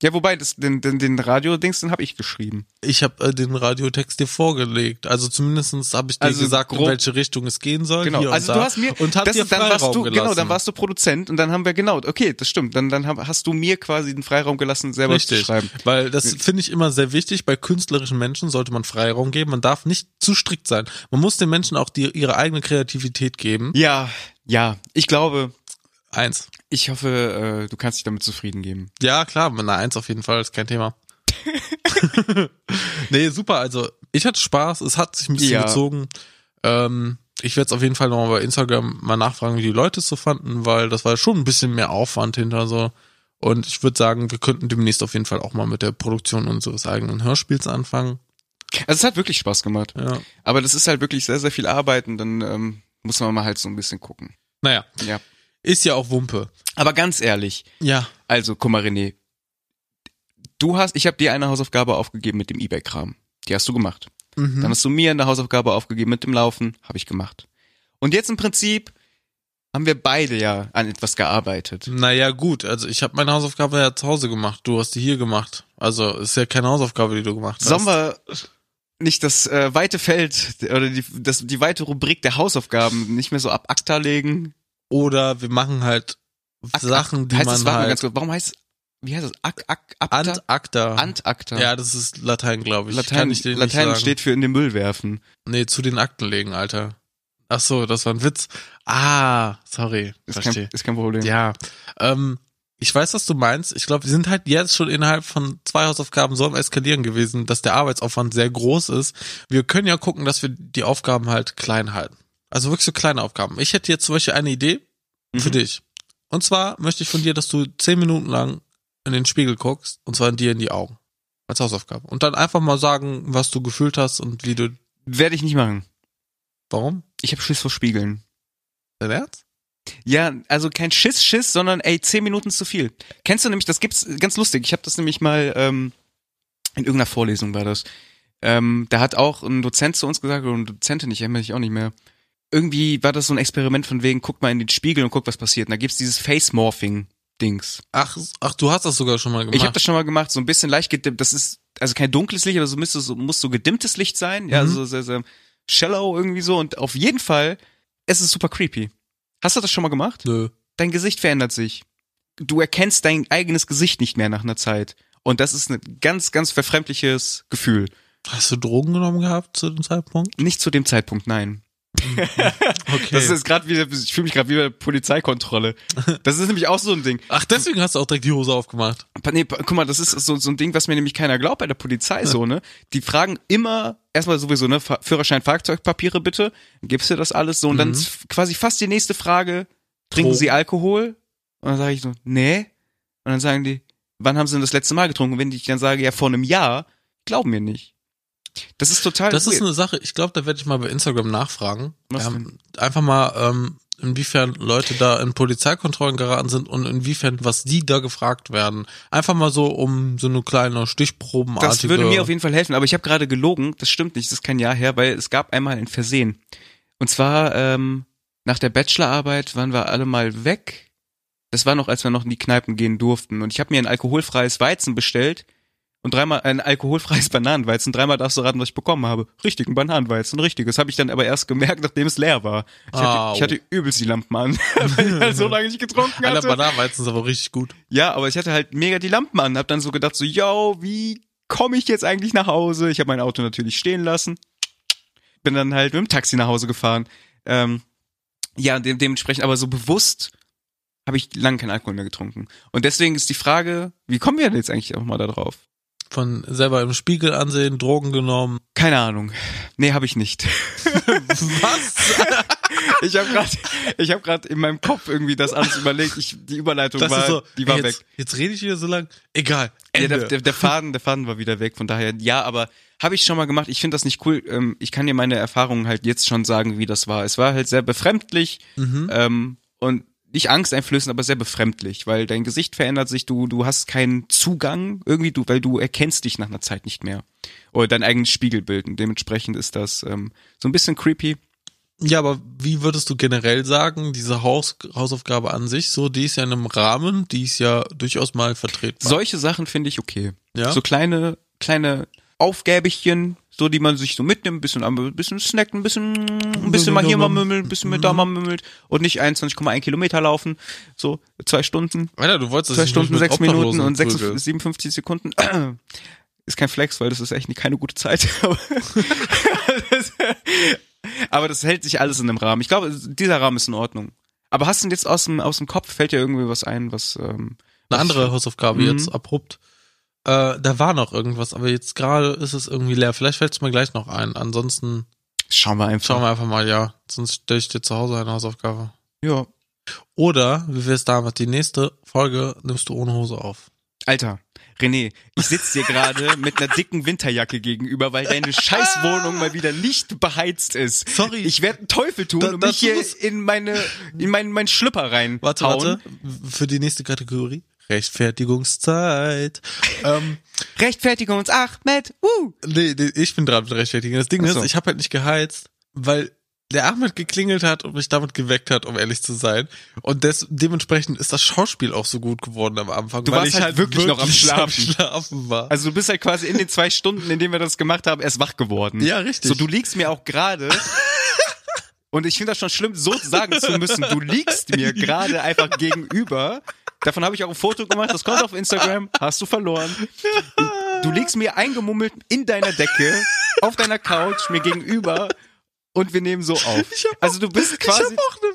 Ja, wobei, das, den, den, den Radio-Dings, den habe ich geschrieben. Ich habe äh, den Radiotext dir vorgelegt. Also zumindestens habe ich dir Also gesagt, in grob- welche Richtung es gehen soll. Genau. Also da. du hast mir und hab das, dir dann warst du gelassen. genau, dann warst du Produzent und dann haben wir genau, okay, das stimmt. Dann dann hast du mir quasi den Freiraum gelassen, selber Richtig, zu schreiben. weil das finde ich immer sehr wichtig. Bei künstlerischen Menschen sollte man Freiraum geben. Man darf nicht zu strikt sein. Man muss den Menschen auch die, ihre eigene Kreativität geben. Ja, ja, ich glaube, Eins. ich hoffe, äh, du kannst dich damit zufrieden geben. Ja, klar, mit einer Eins auf jeden Fall, ist kein Thema. [LAUGHS] nee, super. Also ich hatte Spaß. Es hat sich ein bisschen Ja. gezogen. Ähm, ich werde es auf jeden Fall nochmal bei Instagram mal nachfragen, wie die Leute es so fanden, weil das war schon ein bisschen mehr Aufwand hinter so. Und ich würde sagen, wir könnten demnächst auf jeden Fall auch mal mit der Produktion unseres eigenen Hörspiels anfangen. Also es hat wirklich Spaß gemacht. Ja. Aber das ist halt wirklich sehr, sehr viel Arbeit und dann ähm, muss man mal halt so ein bisschen gucken. Naja, Ja. Ist ja auch Wumpe. Aber ganz ehrlich, Ja. also guck mal, René, du hast, ich habe dir eine Hausaufgabe aufgegeben mit dem Ebay-Kram. Die hast du gemacht. Mhm. Dann hast du mir eine Hausaufgabe aufgegeben mit dem Laufen, habe ich gemacht. Und jetzt im Prinzip haben wir beide ja an etwas gearbeitet. Naja, gut, also ich habe meine Hausaufgabe ja zu Hause gemacht. Du hast die hier gemacht. Also ist ja keine Hausaufgabe, die du gemacht hast. Sollen wir nicht das äh, weite Feld oder die, das, die weite Rubrik der Hausaufgaben nicht mehr so ab ACTA legen? Oder wir machen halt Ak- Sachen, die heißt man es, halt ganz kurz, warum heißt es, wie heißt es, Ak, Ak, Akta? Ant-Acta. Antakta. Ja, das ist Latein, glaube ich. Latein, ich Latein steht für in den Müll werfen. Nee, zu den Akten legen, Alter. Ach so, das war ein Witz. Ah, sorry. Ist kein, ist kein Problem. Ja, ähm, ich weiß, was du meinst. Ich glaube, wir sind halt jetzt schon innerhalb von zwei Hausaufgaben so am Eskalieren gewesen, dass der Arbeitsaufwand sehr groß ist. Wir können ja gucken, dass wir die Aufgaben halt klein halten. Also wirklich so kleine Aufgaben. Ich hätte jetzt zum Beispiel eine Idee für Mhm. dich. Und zwar möchte ich von dir, dass du zehn Minuten lang in den Spiegel guckst, und zwar in dir in die Augen. Als Hausaufgabe. Und dann einfach mal sagen, was du gefühlt hast und wie du, Werde ich nicht machen. warum? Ich habe Schiss vor Spiegeln. Dein Ernst? Ja, also kein Schiss, Schiss, sondern ey, zehn Minuten ist zu viel. Kennst du nämlich, das gibt's ganz lustig. Ich habe das nämlich mal ähm, in irgendeiner Vorlesung war das. Ähm, da hat auch ein Dozent zu uns gesagt, oder eine Dozentin, ich erinnere mich auch nicht mehr. Irgendwie war das so ein Experiment von wegen, guck mal in den Spiegel und guck, was passiert. Und da gibt's dieses Face-Morphing-Dings. Ach, ach, du hast das sogar schon mal gemacht. Ich habe das schon mal gemacht, so ein bisschen leicht gedimmt. Das ist also kein dunkles Licht, aber so müsste so muss so gedimmtes Licht sein, ja, Mhm. so sehr, sehr shallow irgendwie so und auf jeden Fall es ist super creepy. Hast du das schon mal gemacht? Nö. Dein Gesicht verändert sich. Du erkennst dein eigenes Gesicht nicht mehr nach einer Zeit und das ist ein ganz ganz verfremdliches Gefühl. Hast du Drogen genommen gehabt zu dem Zeitpunkt? Nicht zu dem Zeitpunkt, nein. [LAUGHS] Okay. Das ist gerade wieder ich fühle mich gerade wie bei der Polizeikontrolle. Das ist nämlich auch so ein Ding. Ach, deswegen hast du auch direkt die Hose aufgemacht. Nee, guck mal, das ist so, so ein Ding, was mir nämlich keiner glaubt bei der Polizei so, ne? Die fragen immer, erstmal sowieso, ne, Führerschein, Fahrzeugpapiere bitte, gibst du das alles so und dann Mhm. f- quasi fast die nächste Frage, trinken Drogen. Sie Alkohol? Und dann sage ich so, nee. Und dann sagen die, wann haben Sie denn das letzte Mal getrunken? Und wenn ich dann sage, ja, vor einem Jahr, glauben mir nicht. Das ist total Das ist weird. eine Sache, ich glaube, da werde ich mal bei Instagram nachfragen. Ähm, einfach mal, ähm, inwiefern Leute da in Polizeikontrollen geraten sind und inwiefern, was die da gefragt werden. Einfach mal so um so eine kleine Stichprobenartige. Das würde mir auf jeden Fall helfen, aber ich habe gerade gelogen, das stimmt nicht, das ist kein Jahr her, weil es gab einmal ein Versehen. Und zwar ähm, nach der Bachelorarbeit waren wir alle mal weg. Das war noch, als wir noch in die Kneipen gehen durften. Und ich habe mir ein alkoholfreies Weizen bestellt und dreimal ein alkoholfreies [LAUGHS] Bananenweizen. Dreimal darfst du raten, was ich bekommen habe. Richtig, ein Bananenweizen, richtig. Das habe ich dann aber erst gemerkt, nachdem es leer war. Ich hatte, Au. ich hatte übelst die Lampen an, [LAUGHS] weil ich halt so lange nicht getrunken Alter, hatte. Bananenweizen ist aber richtig gut. Ja, aber ich hatte halt mega die Lampen an. Hab dann so gedacht, so, yo, wie komme ich jetzt eigentlich nach Hause? Ich habe mein Auto natürlich stehen lassen. Bin dann halt mit dem Taxi nach Hause gefahren. Ähm, ja, de dementsprechend aber so bewusst habe ich lange keinen Alkohol mehr getrunken. Und deswegen ist die Frage, wie kommen wir denn jetzt eigentlich auch mal da drauf? Von selber im Spiegel ansehen, Drogen genommen. Keine Ahnung. Nee, habe ich nicht. [LAUGHS] Was? Ich habe gerade ich habe gerade in meinem Kopf irgendwie das alles überlegt. Ich, die Überleitung Das war, so, die war ey, weg. jetzt, Jetzt rede ich wieder so lang. Egal. Ja, der, der, der Faden, der Faden war wieder weg, von daher, ja, aber habe ich schon mal gemacht. Ich finde das nicht cool. Ähm, ich kann dir meine Erfahrungen halt jetzt schon sagen, wie das war. Es war halt sehr befremdlich Mhm. ähm, und nicht angsteinflößend, aber sehr befremdlich, weil dein Gesicht verändert sich, du, du hast keinen Zugang irgendwie, du, weil du erkennst dich nach einer Zeit nicht mehr. Oder dein eigenes Spiegelbild. Und dementsprechend ist das ähm, so ein bisschen creepy. Ja, aber wie würdest du generell sagen, diese Haus Hausaufgabe an sich, so, die ist ja in einem Rahmen, die ist ja durchaus mal vertretbar. Solche Sachen finde ich okay. Ja? So kleine, kleine Aufgäbchen, so die man sich so mitnimmt, ein bisschen, ein bisschen snackt, ein bisschen, ein bisschen mal hier mal mümmelt, ein bisschen mit da mal mümmelt und nicht 21,1 Kilometer laufen, so zwei Stunden, Alter, du wolltest zwei Stunden, sechs Minuten und sechs, prügeln. 57 Sekunden. [CLEARS THROAT] Ist kein Flex, weil das ist echt keine gute Zeit. [LAUGHS] Aber das, aber das hält sich alles in einem Rahmen. Ich glaube, dieser Rahmen ist in Ordnung. Aber hast du denn jetzt aus dem, aus dem Kopf, fällt dir irgendwie was ein, was, ähm, Eine andere Hausaufgabe Mhm. jetzt abrupt. Äh, da war noch irgendwas, aber jetzt gerade ist es irgendwie leer. Vielleicht fällt es mir gleich noch ein. Ansonsten schauen wir einfach. schauen wir einfach mal, ja. Sonst stelle ich dir zu Hause eine Hausaufgabe. Ja. Oder, wie wär's damit, die nächste Folge nimmst du ohne Hose auf. Alter, René, ich sitze dir gerade [LAUGHS] mit einer dicken Winterjacke gegenüber, weil deine Scheißwohnung mal wieder nicht beheizt ist. Sorry. Ich werde einen Teufel tun Da- und mich hier in meine in meinen mein Schlüpper rein. Warte, warte. Für die nächste Kategorie. Rechtfertigungszeit. ähm, Rechtfertigung uns Ahmed. Uh. nee, nee, ich bin dran mit Rechtfertigen. Das Ding so. ist, ich habe halt nicht geheizt, weil der Ahmed geklingelt hat und mich damit geweckt hat, um ehrlich zu sein. Und des, dementsprechend ist das Schauspiel auch so gut geworden am Anfang. Du weil ich halt wirklich noch [LAUGHS] am Schlafen. Schlafen war. Also du bist halt quasi in den zwei Stunden, in denen wir das gemacht haben, erst wach geworden. Ja, richtig. So, du liegst mir auch gerade. [LAUGHS] und ich finde das schon schlimm, so sagen zu müssen. Du liegst mir [LAUGHS] gerade einfach gegenüber. Davon habe ich auch ein Foto gemacht, das kommt auf Instagram, hast du verloren. Du liegst mir eingemummelt in deiner Decke, auf deiner Couch, mir gegenüber und wir nehmen so auf. Also du bist ich quasi. habe auch eine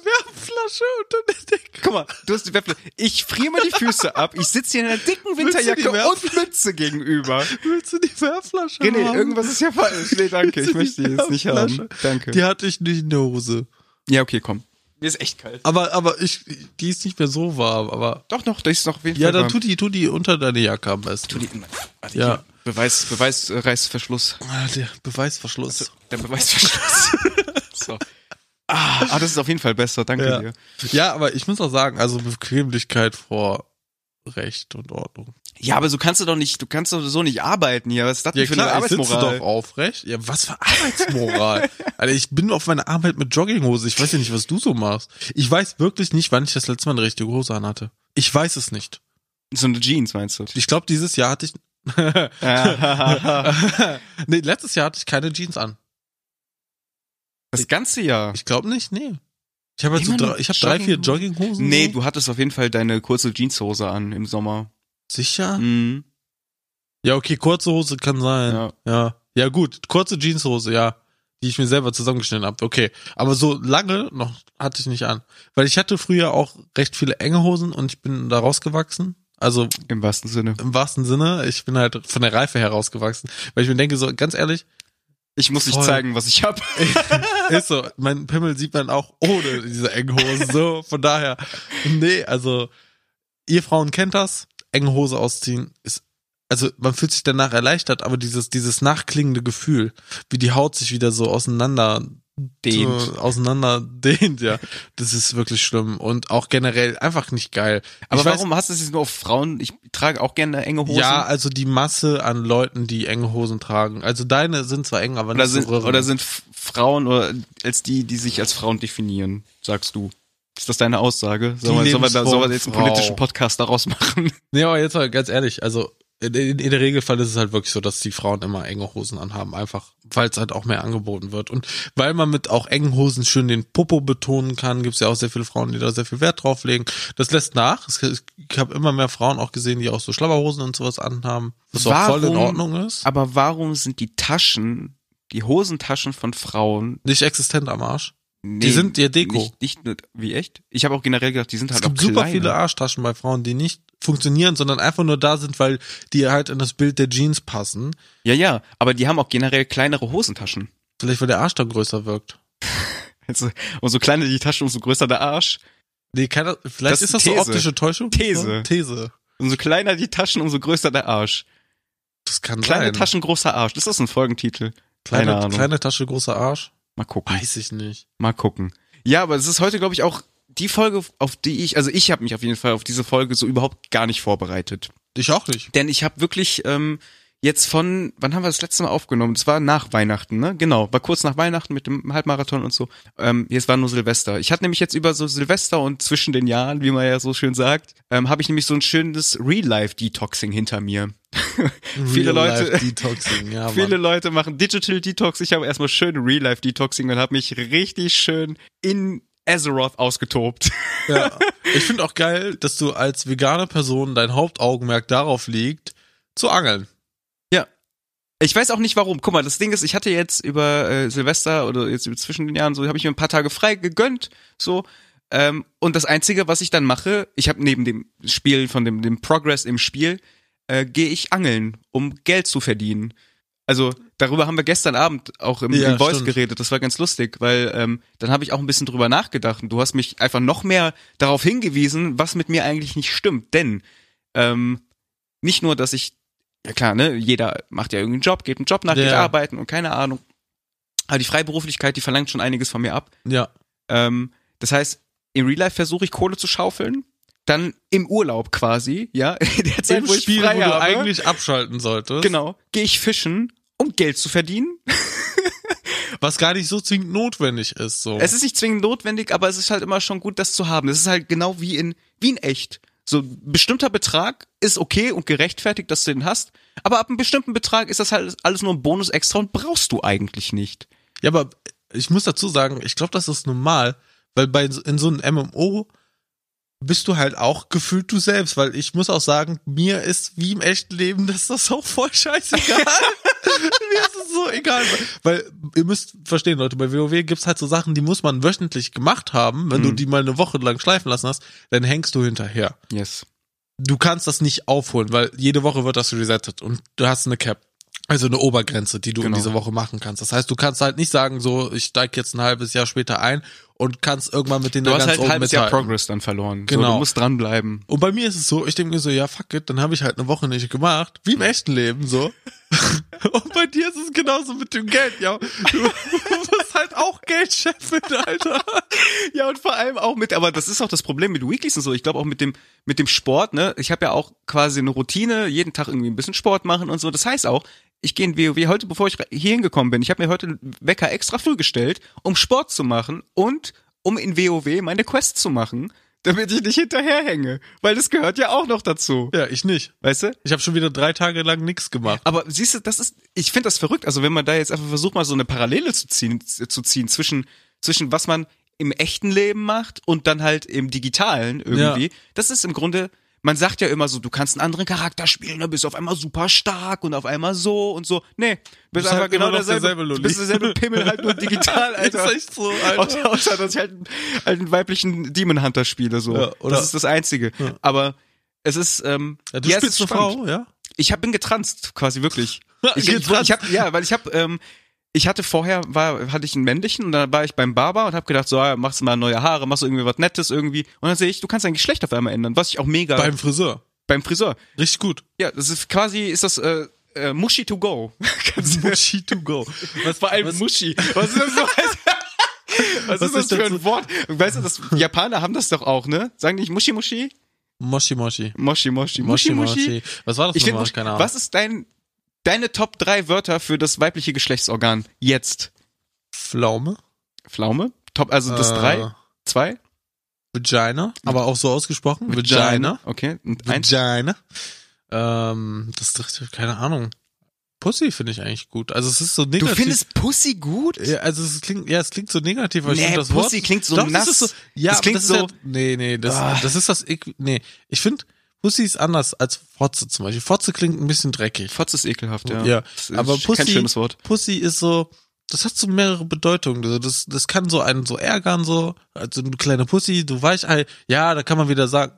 Der Decke. Guck mal, du hast die Wärmflasche. Ich friere mir die Füße ab. Ich sitze hier in einer dicken Winterjacke und Mütze gegenüber. Willst du die Wärmflasche René, haben? irgendwas ist ja falsch. Nee, danke. Willst Ich möchte die jetzt nicht haben. Danke. Die hatte ich nicht in der Hose. Ja, okay, komm. Mir ist echt kalt. Aber, aber ich, die ist nicht mehr so warm, aber. Doch, doch, das ist noch auf jeden Ja, Fall dann warm. tu die, tu die unter deine Jacke am besten. Tu die in Warte, Ja. hier. Beweis, Beweis, äh, Reißverschluss. Ah, der Beweisverschluss. Der Beweisverschluss. [LAUGHS] so. Ah, ah, das ist auf jeden Fall besser. Danke Ja. dir. Ja, aber ich muss auch sagen, also Bequemlichkeit vor Recht und Ordnung. Ja, aber so kannst du doch nicht, du kannst doch so nicht arbeiten hier. Was ist das Ja für eine klar, ich sitze Arbeitsmoral? doch aufrecht. Ja, was für Arbeitsmoral. [LAUGHS] Alter, ich bin auf meiner Arbeit mit Jogginghose. Ich weiß ja nicht, was du so machst. Ich weiß wirklich nicht, wann ich das letzte Mal eine richtige Hose anhatte. Ich weiß es nicht. So eine Jeans meinst du? Ich glaube, dieses Jahr hatte ich... [LAUGHS] [LAUGHS] nee, letztes Jahr hatte ich keine Jeans an. Ganze Jahr. Ich glaube nicht, nee. Ich habe halt so drei, ich habe drei, vier Jogginghose? Jogginghosen. Nee, so. du hattest auf jeden Fall deine kurze Jeanshose an im Sommer. Sicher? Mhm. Ja, okay, kurze Hose kann sein. Ja. Ja. Ja, gut, kurze Jeanshose, ja. Die ich mir selber zusammengeschnitten habe. Okay. Aber so lange noch hatte ich nicht an. Weil ich hatte früher auch recht viele enge Hosen und ich bin da rausgewachsen. Also Im wahrsten Sinne. im wahrsten Sinne, ich bin halt von der Reife herausgewachsen. Weil ich mir denke, so ganz ehrlich, Ich muss nicht zeigen, was ich hab. [LAUGHS] ist so, mein Pimmel sieht man auch ohne diese engen Hosen. So, von daher, nee, also ihr Frauen kennt das, enge Hose ausziehen ist, also man fühlt sich danach erleichtert, aber dieses, dieses nachklingende Gefühl, wie die Haut sich wieder so auseinander Dehnt. so auseinander dehnt, ja, das ist wirklich schlimm und auch generell einfach nicht geil. Aber Ich weiß- warum hast du es jetzt nur auf Frauen? Ich trage auch gerne enge Hosen. Ja, also die Masse an Leuten, die enge Hosen tragen. Also deine sind zwar eng, aber oder nicht sind, so oder sind Frauen oder als die, die sich als Frauen definieren, sagst du. Ist das deine Aussage? Sollen wir, sollen wir, sollen wir jetzt einen politischen. Podcast daraus machen? Nee, aber jetzt mal ganz ehrlich, also in, in, in der Regelfall ist es halt wirklich so, dass die Frauen immer enge Hosen anhaben, einfach weil es halt auch mehr angeboten wird. Und weil man mit auch engen Hosen schön den Popo betonen kann, gibt es ja auch sehr viele Frauen, die da sehr viel Wert drauf legen. Das lässt nach. Ich habe immer mehr Frauen auch gesehen, die auch so Schlabberhosen und sowas anhaben, was auch voll in Warum- Ordnung ist. Aber warum sind die Taschen, die Hosentaschen von Frauen Nicht existent am Arsch. Nee, sind ihr Deko. Nicht, nicht nur, wie echt? Ich habe auch generell gedacht, die sind Es halt gibt auch super kleiner. viele Arschtaschen bei Frauen, die nicht funktionieren, sondern einfach nur da sind, weil die halt in das Bild der Jeans passen. Ja, ja, aber die haben auch generell kleinere Hosentaschen. Vielleicht, weil der Arsch dann größer wirkt. [LAUGHS] Also, umso kleiner die Tasche, umso größer der Arsch. Nee, keine, vielleicht Das ist ist das so These. optische Täuschung? These. These. Umso kleiner die Taschen, umso größer der Arsch. Das kann Kleine sein. Taschen, großer Arsch. Das ist ein Folgentitel. kleine, kleine Tasche, großer Arsch? Mal gucken. Weiß ich nicht. Mal gucken. Ja, aber es ist heute, glaube ich, auch die Folge, auf die ich, also ich habe mich auf jeden Fall auf diese Folge so überhaupt gar nicht vorbereitet. Ich auch nicht. Denn ich habe wirklich ähm, jetzt von, wann haben wir das letzte Mal aufgenommen? Das war nach Weihnachten, ne? Genau, war kurz nach Weihnachten mit dem Halbmarathon und so. Ähm, jetzt war nur Silvester. Ich hatte nämlich jetzt über so Silvester und zwischen den Jahren, wie man ja so schön sagt, ähm, habe ich nämlich so ein schönes Real-Life-Detoxing hinter mir. Viele Leute- Detoxing, ja, [LAUGHS] Viele. Leute machen Digital Detox. Ich habe erstmal schön Real-Life-Detoxing und habe mich richtig schön in Azeroth ausgetobt. Ja. [LAUGHS] Ich finde auch geil, dass du als vegane Person dein Hauptaugenmerk darauf liegt, zu angeln. Ich weiß auch nicht warum. Guck mal, das Ding ist, ich hatte jetzt über äh, Silvester oder jetzt zwischen den Jahren so, habe ich mir ein paar Tage frei gegönnt, so. Ähm, und das Einzige, was ich dann mache, ich habe neben dem Spiel von dem, dem Progress im Spiel, äh, gehe ich angeln, um Geld zu verdienen. Also darüber haben wir gestern Abend auch im, Ja, im Voice stimmt. geredet. Das war ganz lustig, weil ähm, dann habe ich auch ein bisschen drüber nachgedacht. Und du hast mich einfach noch mehr darauf hingewiesen, was mit mir eigentlich nicht stimmt. Denn ähm, nicht nur, dass ich ja klar, ne, jeder macht ja irgendeinen Job, geht einen Job nach, geht Ja. arbeiten und keine Ahnung. Aber die Freiberuflichkeit, die verlangt schon einiges von mir ab. Ja. Ähm, das heißt, im Real Life versuche ich Kohle zu schaufeln, dann im Urlaub quasi, ja, [LAUGHS] in der Zeit, Im wo ich Spiel, frei wo du habe, eigentlich abschalten solltest. genau, gehe ich fischen, um Geld zu verdienen. [LAUGHS] Was gar nicht so zwingend notwendig ist, so. Es ist nicht zwingend notwendig, aber es ist halt immer schon gut, das zu haben. Es ist halt genau wie in, wie in echt. So ein bestimmter Betrag ist okay und gerechtfertigt, dass du den hast, aber ab einem bestimmten Betrag ist das halt alles nur ein Bonus extra und brauchst du eigentlich nicht. Ja, aber ich muss dazu sagen, ich glaube, das ist normal, weil bei in so einem MMO bist du halt auch gefühlt du selbst, weil ich muss auch sagen, mir ist wie im echten Leben, das ist das auch voll scheißegal. [LAUGHS] mir ist es so egal, weil ihr müsst verstehen, Leute, bei WoW gibt's halt so Sachen, die muss man wöchentlich gemacht haben, wenn du die mal eine Woche lang schleifen lassen hast, dann hängst du hinterher. Yes. Du kannst das nicht aufholen, weil jede Woche wird das resettet und du hast eine Cap. Also eine Obergrenze, die du in Genau. dieser Woche machen kannst. Das heißt, du kannst halt nicht sagen, so, ich steig jetzt ein halbes Jahr später ein und kannst irgendwann mit denen Du da hast ganz halt oben halbes Jahr. Progress dann verloren. So, Genau. du musst dranbleiben. Und bei mir ist es so, ich denke mir so, ja, fuck it, dann habe ich halt eine Woche nicht gemacht, wie im echten Leben so. [LAUGHS] und bei dir ist es genauso mit dem Geld, ja. Du [LAUGHS] musst halt auch Geld scheffeln, Alter. Ja, und vor allem auch mit, aber das ist auch das Problem mit Weeklies und so. Ich glaube auch mit dem, mit dem Sport, ne? Ich habe ja auch quasi eine Routine, jeden Tag irgendwie ein bisschen Sport machen und so. Das heißt auch, ich gehe in WoW heute, bevor ich hier hingekommen bin. Ich habe mir heute einen Wecker extra früh gestellt, um Sport zu machen und um in WoW meine Quest zu machen, damit ich nicht hinterherhänge. Weil das gehört ja auch noch dazu. Ja, ich nicht. Weißt du? Ich habe schon wieder drei Tage lang nichts gemacht. Aber siehst du, das ist, ich finde das verrückt. Also wenn man da jetzt einfach versucht, mal so eine Parallele zu ziehen, zu ziehen zwischen, zwischen was man im echten Leben macht und dann halt im digitalen irgendwie. Das ist im Grunde, man sagt ja immer so, du kannst einen anderen Charakter spielen, dann bist du auf einmal super stark und auf einmal so und so. Nee, bist, Bist einfach halt genau derselbe, derselbe Lulli. du bist derselbe [LAUGHS] Pimmel halt nur digital, Alter. Ist echt so, Alter. Außer, außer dass ich halt, halt einen weiblichen Demon Hunter spiele, so. Ja, oder- das ist das Einzige. Aber es ist, ähm, Ja, du ja, spielst eine. Frau, ja? Ich hab, bin getranst, quasi wirklich. [LAUGHS] Ich, ich, ich hab, ja, weil ich hab, ähm, ich hatte vorher, war, hatte ich einen männlichen und dann war ich beim Barber und hab gedacht, so, ja, machst du mal neue Haare, machst du irgendwie was Nettes irgendwie. Und dann sehe ich, du kannst dein Geschlecht auf einmal ändern, was ich auch mega Beim Friseur. beim Friseur. Richtig gut. Ja, das ist quasi, ist das, äh, äh, Muschi to go. [LAUGHS] Muschi to go. Was Vor allem was, Muschi. Was ist das so? [LAUGHS] Was, Was ist das ist für dazu- ein Wort? Weißt du, das, Japaner haben das doch auch, ne? Sagen nicht Muschi Muschi? Moshi Moshi. Moshi Moshi. Moshi Moshi. Was war das Ich nochmal? finde, Keine Ahnung. was ist dein, deine Top drei Wörter für das weibliche Geschlechtsorgan jetzt? Pflaume? Pflaume? Top, also das Äh, drei? Zwei? Vagina, aber auch so ausgesprochen. Vagina. Okay. Und? Vagina. Ähm, das trifft, keine Ahnung. Pussy finde ich eigentlich gut. Also es ist so Du negativ. findest Pussy gut? ja, also es klingt, ja, es klingt so negativ, aber ich Nee, finde das Pussy Wort. klingt so Doch, nass. Das ist so, ja, Das klingt das so- ja, nee, nee, das, Ah. das ist das, nee. Ich finde, Pussy ist anders als Fotze zum Beispiel. Fotze klingt ein bisschen dreckig. Fotz ist ekelhaft, ja. Ja, ist aber kein Pussy- schönes Wort. Pussy ist so, das hat so mehrere Bedeutungen. Also das, das kann so einen so ärgern, so, also du kleine Pussy, du Weichei. Ja, da kann man wieder sagen,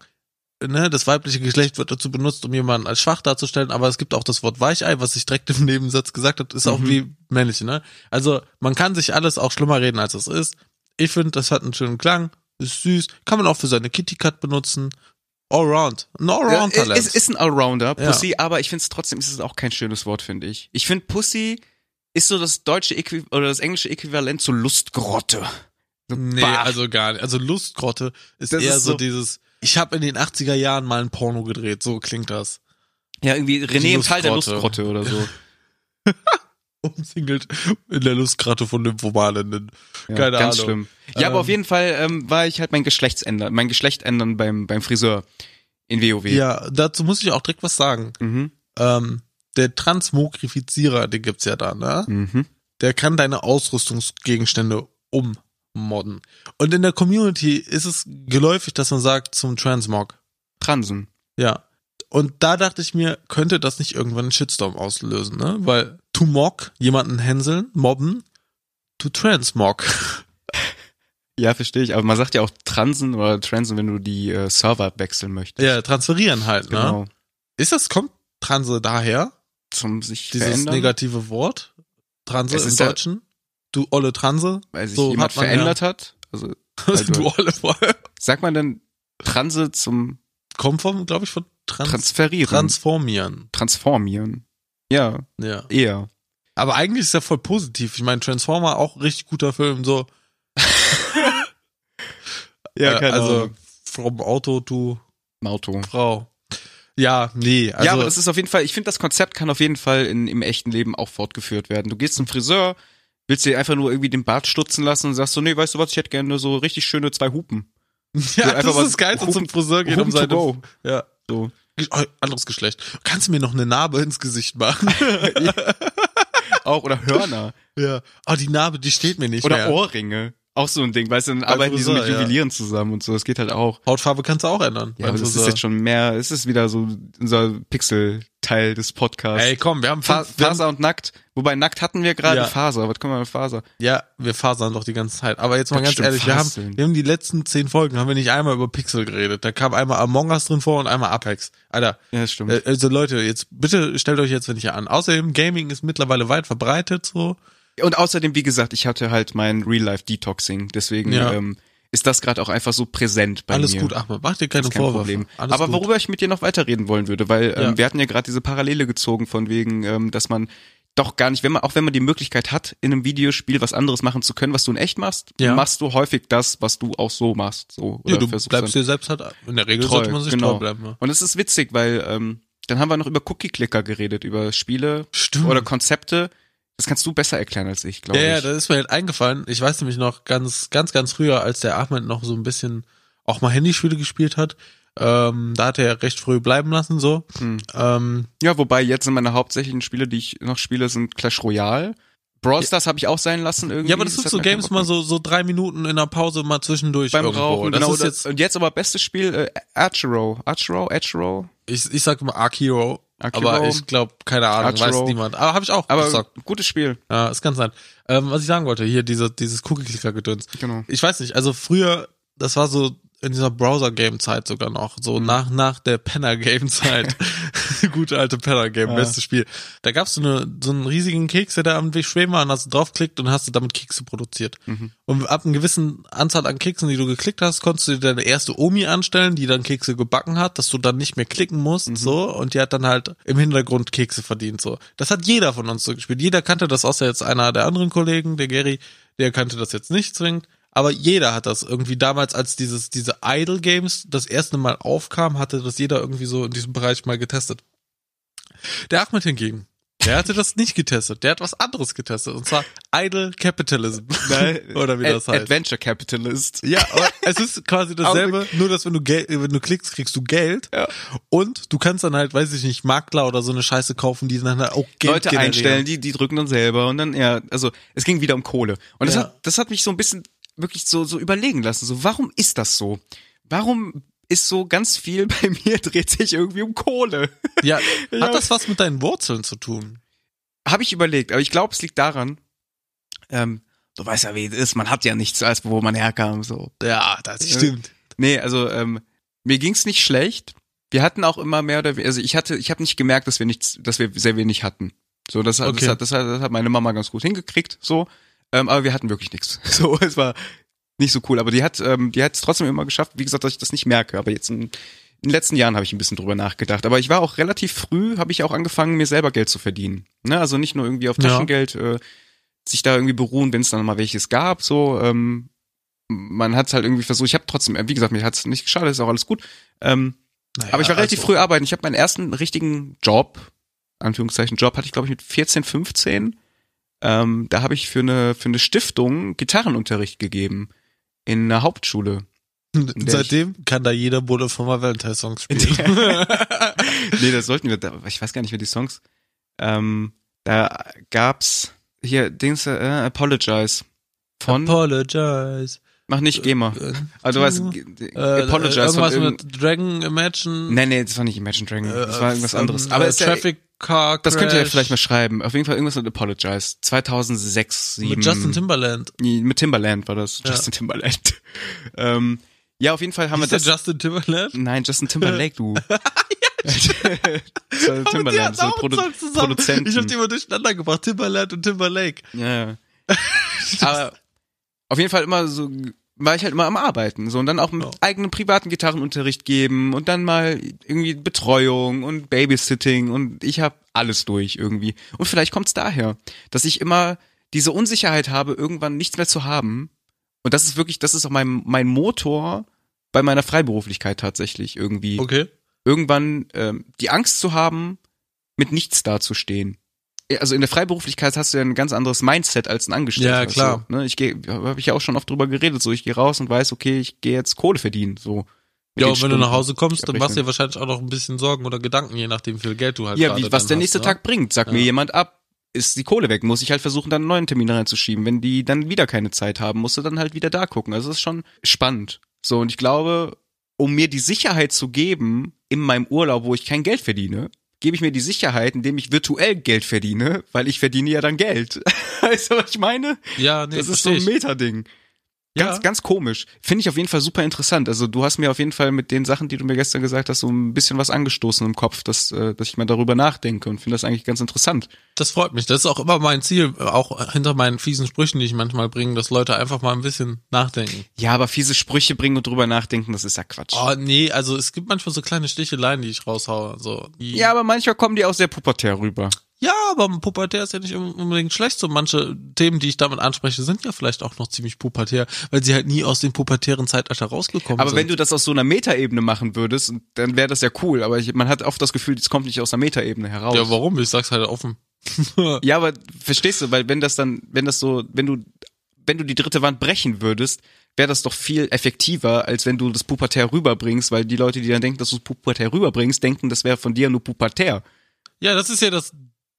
ne, das weibliche Geschlecht wird dazu benutzt, um jemanden als schwach darzustellen, aber es gibt auch das Wort Weichei, was ich direkt im Nebensatz gesagt habe, ist auch Mhm. wie männlich, ne? Also man kann sich alles auch schlimmer reden, als es ist. Ich finde, das hat einen schönen Klang, ist süß, kann man auch für seine Kitty Cat benutzen. Allround. Ein Ja, Allround-Talent. es ist ein Allrounder, Ja. Pussy, aber ich finde es trotzdem, ist es auch kein schönes Wort, finde ich. Ich finde Pussy ist so das deutsche Äqui oder das englische Äquivalent zu Lustgrotte. So, Nee, bah. also gar nicht. Also Lustgrotte ist Das eher ist so, so- dieses, ich habe in den 80er Jahren mal ein Porno gedreht, so klingt das. ja, irgendwie René im Teil der. Lustgrotte oder so. [LAUGHS] Umsingelt in der Lustgrotte von Nymphomanenden. Ja, Keine ganz Ahnung. schlimm. Ja, aber Ähm, auf jeden Fall ähm, war ich halt mein Geschlechtsändern, mein Geschlecht ändern beim, beim Friseur in WoW. Ja, dazu muss ich auch direkt was sagen. Mhm. Ähm, der Transmogrifizierer, den gibt's ja da, ne? Mhm. Der kann deine Ausrüstungsgegenstände ummodden. Und in der Community ist es geläufig, dass man sagt zum Transmog. Transen. Ja. Und da dachte ich mir, könnte das nicht irgendwann einen Shitstorm auslösen, ne? Weil to mock, jemanden hänseln, mobben, to transmog. [LAUGHS] Ja, verstehe ich. Aber man sagt ja auch Transen oder Transen, wenn du die äh, Server wechseln möchtest. Ja, transferieren halt, ne? Genau. Ist das, kommt Transe daher? Zum sich Dieses verändern. negative Wort? Transe im ja- Deutschen? Du olle Transe? weil sich so jemand verändert hat. Also [LAUGHS] du olle [LAUGHS] sagt man denn Transe zum Kommt vom, glaube ich, von Trans Transferieren, Transformieren. Transformieren. Ja, Ja. eher. Aber eigentlich ist ja voll positiv. Ich meine, Transformer auch richtig guter Film, so. [LAUGHS] Ja, äh, keine also Ahnung. vom Auto to Auto. Frau. Ja, nee, also ja, aber das ist auf jeden Fall, ich finde, das Konzept kann auf jeden Fall in, im echten Leben auch fortgeführt werden. Du gehst zum Friseur, willst dir einfach nur irgendwie den Bart stutzen lassen und sagst so, nee, weißt du was, ich hätte gerne so richtig schöne zwei Hupen. [LAUGHS] ja, einfach das ist geil, so zum Friseur geht um seine, ja, So. Oh, anderes Geschlecht. Kannst du mir noch eine Narbe ins Gesicht machen? [LAUGHS] Auch, oder Hörner. [LAUGHS] ja. Oh, die Narbe, die steht mir nicht Oder mehr. Ohrringe. Auch so ein Ding, weißt du, dann arbeiten die so Friseur, mit ja. Juwelieren zusammen und so, das geht halt auch. Hautfarbe kannst du auch ändern. Ja, aber das ist Friseur. jetzt schon mehr, es ist wieder so unser Pixel-Teil des Podcasts. Ey, komm, wir haben, Fa haben Faser und Nackt. Wobei Nackt hatten wir gerade Ja. Faser. Was können wir mit Faser? Ja, wir fasern doch die ganze Zeit. Aber jetzt mal Das ganz stimmt, ehrlich, wir haben, wir haben die letzten zehn Folgen, haben wir nicht einmal über Pixel geredet. Da kam einmal Among Us drin vor und einmal Apex. Alter, Ja, das stimmt. äh, also Leute, jetzt bitte stellt euch jetzt nicht an. Außerdem, Gaming ist mittlerweile weit verbreitet, so. Und außerdem, wie gesagt, ich hatte halt mein Real-Life-Detoxing. Deswegen Ja. ähm, ist das gerade auch einfach so präsent bei Alles mir. gut, Ahmed, mach dir keine kein Vorwürfe. Problem. Alles Aber gut. worüber ich mit dir noch weiterreden wollen würde, weil ähm, Ja. wir hatten ja gerade diese Parallele gezogen von wegen, ähm, dass man doch gar nicht, wenn man, auch wenn man die Möglichkeit hat, in einem Videospiel was anderes machen zu können, was du in echt machst, Ja. machst du häufig das, was du auch so machst. So, ja, du versuchst bleibst dir selbst halt, in der Regel treu, sollte man sich genau. treu bleiben. Ja. Und es ist witzig, weil ähm, dann haben wir noch über Cookie-Clicker geredet, über Spiele Stimmt. oder Konzepte. Das kannst du besser erklären als ich, glaube Ja, ja, ich. das ist mir halt eingefallen. Ich weiß nämlich noch ganz, ganz, ganz früher, als der Ahmed noch so ein bisschen auch mal Handyspiele gespielt hat. Ähm, da hat er recht früh bleiben lassen, so. Hm. Ähm, Ja, wobei jetzt sind meine hauptsächlichen Spiele, die ich noch spiele, sind Clash Royale. Brawl Stars habe ich auch sein lassen irgendwie. ja, aber das, sind hat so Games mal so, so drei Minuten in der Pause mal zwischendurch beim irgendwo. Rauchen, das genau. ist das- jetzt, und jetzt aber bestes Spiel, äh, Archero. Archero? Archero? ich, ich sag immer Ark Hero. aber ich glaube, keine Ahnung, Ark weiß niemand. Aber habe ich auch Aber gesagt. gutes Spiel. Ja, ist ganz sein. Ähm, was ich sagen wollte, hier diese, dieses Cookie-Clicker-Gedöns. Genau. Ich weiß nicht, also früher, das war so in dieser Browser-Game-Zeit sogar noch, so Mhm. nach, nach der Penner-Game-Zeit. [LAUGHS] [LAUGHS] Gute alte Penner-Game, Ja. bestes Spiel. Da gab's so, eine, so einen riesigen Keks, der da am Weg schweben war und hast du draufklickt und hast du damit Kekse produziert. Mhm. Und ab einer gewissen Anzahl an Keksen, die du geklickt hast, konntest du dir deine erste Omi anstellen, die dann Kekse gebacken hat, dass du dann nicht mehr klicken musst, Mhm. so, und die hat dann halt im Hintergrund Kekse verdient, so. Das hat jeder von uns so gespielt. Jeder kannte das, außer jetzt einer der anderen Kollegen, der Gary, der kannte das jetzt nicht zwingend. Aber jeder hat das irgendwie damals, als dieses, diese Idle Games das erste Mal aufkam, hatte das jeder irgendwie so in diesem Bereich mal getestet. Der Ahmed hingegen, Der hatte das nicht getestet. Der hat was anderes getestet. Und zwar Idle Capitalism. Nein, [LAUGHS] Oder wie das Ad- heißt. Adventure Capitalist. Ja, aber es ist quasi [LAUGHS] dasselbe, nur dass wenn du Geld, wenn du klickst, kriegst du Geld. Ja. Und du kannst dann halt, weiß ich nicht, Makler oder so eine Scheiße kaufen, die dann halt auch Geld Leute generieren. einstellen, die, die drücken dann selber und dann, ja, also es ging wieder um Kohle. Und das, Ja. hat, das hat mich so ein bisschen wirklich so, so überlegen lassen. So, warum ist das so? Warum ist so ganz viel [LAUGHS] bei mir dreht sich irgendwie um Kohle? [LAUGHS] Ja, [LAUGHS] Ja. hat das was mit deinen Wurzeln zu tun? Habe ich überlegt, aber ich glaube, es liegt daran, ähm, du weißt ja, wie es ist, man hat ja nichts, als wo man herkam, so. Ja, das Ja. stimmt. Nee, also ähm, mir ging's nicht schlecht. Wir hatten auch immer mehr oder weniger, also ich hatte, ich habe nicht gemerkt, dass wir nichts, dass wir sehr wenig hatten. So, das, hat, Okay. das, hat, das, hat, das hat meine Mama ganz gut hingekriegt, so. Ähm, aber wir hatten wirklich nichts. [LAUGHS] So, es war nicht so cool. Aber die hat, ähm, die hat es trotzdem immer geschafft. Wie gesagt, dass ich das nicht merke. Aber jetzt in, in den letzten Jahren habe ich ein bisschen drüber nachgedacht. Aber ich war auch relativ früh, habe ich auch angefangen, mir selber Geld zu verdienen. Ne? Also nicht nur irgendwie auf Ja. Taschengeld, äh, sich da irgendwie beruhen, wenn es dann mal welches gab. So, ähm, man hat es halt irgendwie versucht. Ich habe trotzdem, äh, wie gesagt, mir hat es nicht geschadet, ist auch alles gut. Ähm, Naja, aber ich war relativ also- früh arbeiten. Ich habe meinen ersten richtigen Job, Anführungszeichen Job, hatte ich glaube ich mit 14, 15. Ähm, da habe ich für eine für eine Stiftung Gitarrenunterricht gegeben in einer Hauptschule. Und Seitdem kann da jeder Bulle von mal Valentine Songs [LAUGHS] spielen. nee, das sollten wir. Da, ich weiß gar nicht mehr die Songs. Ähm, da gab's hier Dings äh, Apologize von Apologize. mach nicht GEMA. Also du weißt Äh, Apologize irgendwas von irgend, mit Dragon Imagine. Nee, nee, das war nicht Imagine Dragon. Das war irgendwas anderes. äh, Aber ja, Traffic Car das könnt ihr ja Crash vielleicht mal schreiben. Auf jeden Fall irgendwas mit Apologize. 2006, 7. Mit Justin Timberland. Mit Timberland war das. Ja. Justin Timberland. [LAUGHS] ähm, ja, auf jeden Fall haben wir Ist der das. Justin Timberland? Nein, Justin Timberlake, du. [LAUGHS] das Aber die Timberland, so Produ. Produzenten. Ich hab die mal durcheinander gebracht. Timberland und Timberlake. Ja, ja. [LAUGHS] Aber auf jeden Fall immer so, war ich halt immer am Arbeiten. So, und dann auch mit Ja. eigenen privaten Gitarrenunterricht geben und dann mal irgendwie Betreuung und Babysitting und ich habe alles durch irgendwie. Und vielleicht kommt's daher, dass ich immer diese Unsicherheit habe, irgendwann nichts mehr zu haben. Und das ist wirklich, das ist auch mein, mein Motor bei meiner Freiberuflichkeit tatsächlich irgendwie Okay. irgendwann ähm, die Angst zu haben, mit nichts dazustehen. Also in der Freiberuflichkeit hast du ja ein ganz anderes Mindset als ein Angestellter. Ja, klar. So, ne? Ich gehe, habe ich ja auch schon oft drüber geredet. So, ich gehe raus und weiß, okay, ich gehe jetzt Kohle verdienen. So. Ja, und wenn du nach Hause kommst, dann machst du dir wahrscheinlich auch noch ein bisschen Sorgen oder Gedanken, je nachdem, wie viel Geld du halt Ja, wie, was der hast, nächste ne? Tag bringt. Sagt mir Ja. jemand ab, ist die Kohle weg, muss ich halt versuchen, dann einen neuen Termin reinzuschieben. Wenn die dann wieder keine Zeit haben, musst du dann halt wieder da gucken. Also das ist schon spannend. So, und ich glaube, um mir die Sicherheit zu geben, in meinem Urlaub, wo ich kein Geld verdiene, gebe ich mir die Sicherheit, indem ich virtuell Geld verdiene, weil ich verdiene ja dann Geld. [LAUGHS] weißt du, was ich meine? Ja, nee, das ist so ein. Metading. Ganz, Ja. ganz komisch. Finde ich auf jeden Fall super interessant. Also du hast mir auf jeden Fall mit den Sachen, die du mir gestern gesagt hast, so ein bisschen was angestoßen im Kopf, dass, äh, dass ich mal darüber nachdenke und finde das eigentlich ganz interessant. Das freut mich. Das ist auch immer mein Ziel, auch hinter meinen fiesen Sprüchen, die ich manchmal bringe, dass Leute einfach mal ein bisschen nachdenken. Ja, aber fiese Sprüche bringen und drüber nachdenken, das ist ja Quatsch. Oh, nee, also es gibt manchmal so kleine Sticheleien, die ich raushaue. So, die, Ja, aber manchmal kommen die auch sehr pubertär rüber. Ja, aber pubertär ist ja nicht unbedingt schlecht. So manche Themen, die ich damit anspreche, sind ja vielleicht auch noch ziemlich pubertär, weil sie halt nie aus dem pubertären Zeitalter rausgekommen Aber sind. wenn du das aus so einer Metaebene machen würdest, dann wäre das ja cool. Aber ich, man hat oft das Gefühl, das kommt nicht aus der Metaebene heraus. ja, warum? Ich sag's halt offen. [LAUGHS] Ja, aber verstehst du, weil wenn das dann, wenn das so, wenn du, wenn du die dritte Wand brechen würdest, wäre das doch viel effektiver, als wenn du das pubertär rüberbringst, weil die Leute, die dann denken, dass du es pubertär rüberbringst, denken, das wäre von dir nur pubertär. Ja, das ist ja das,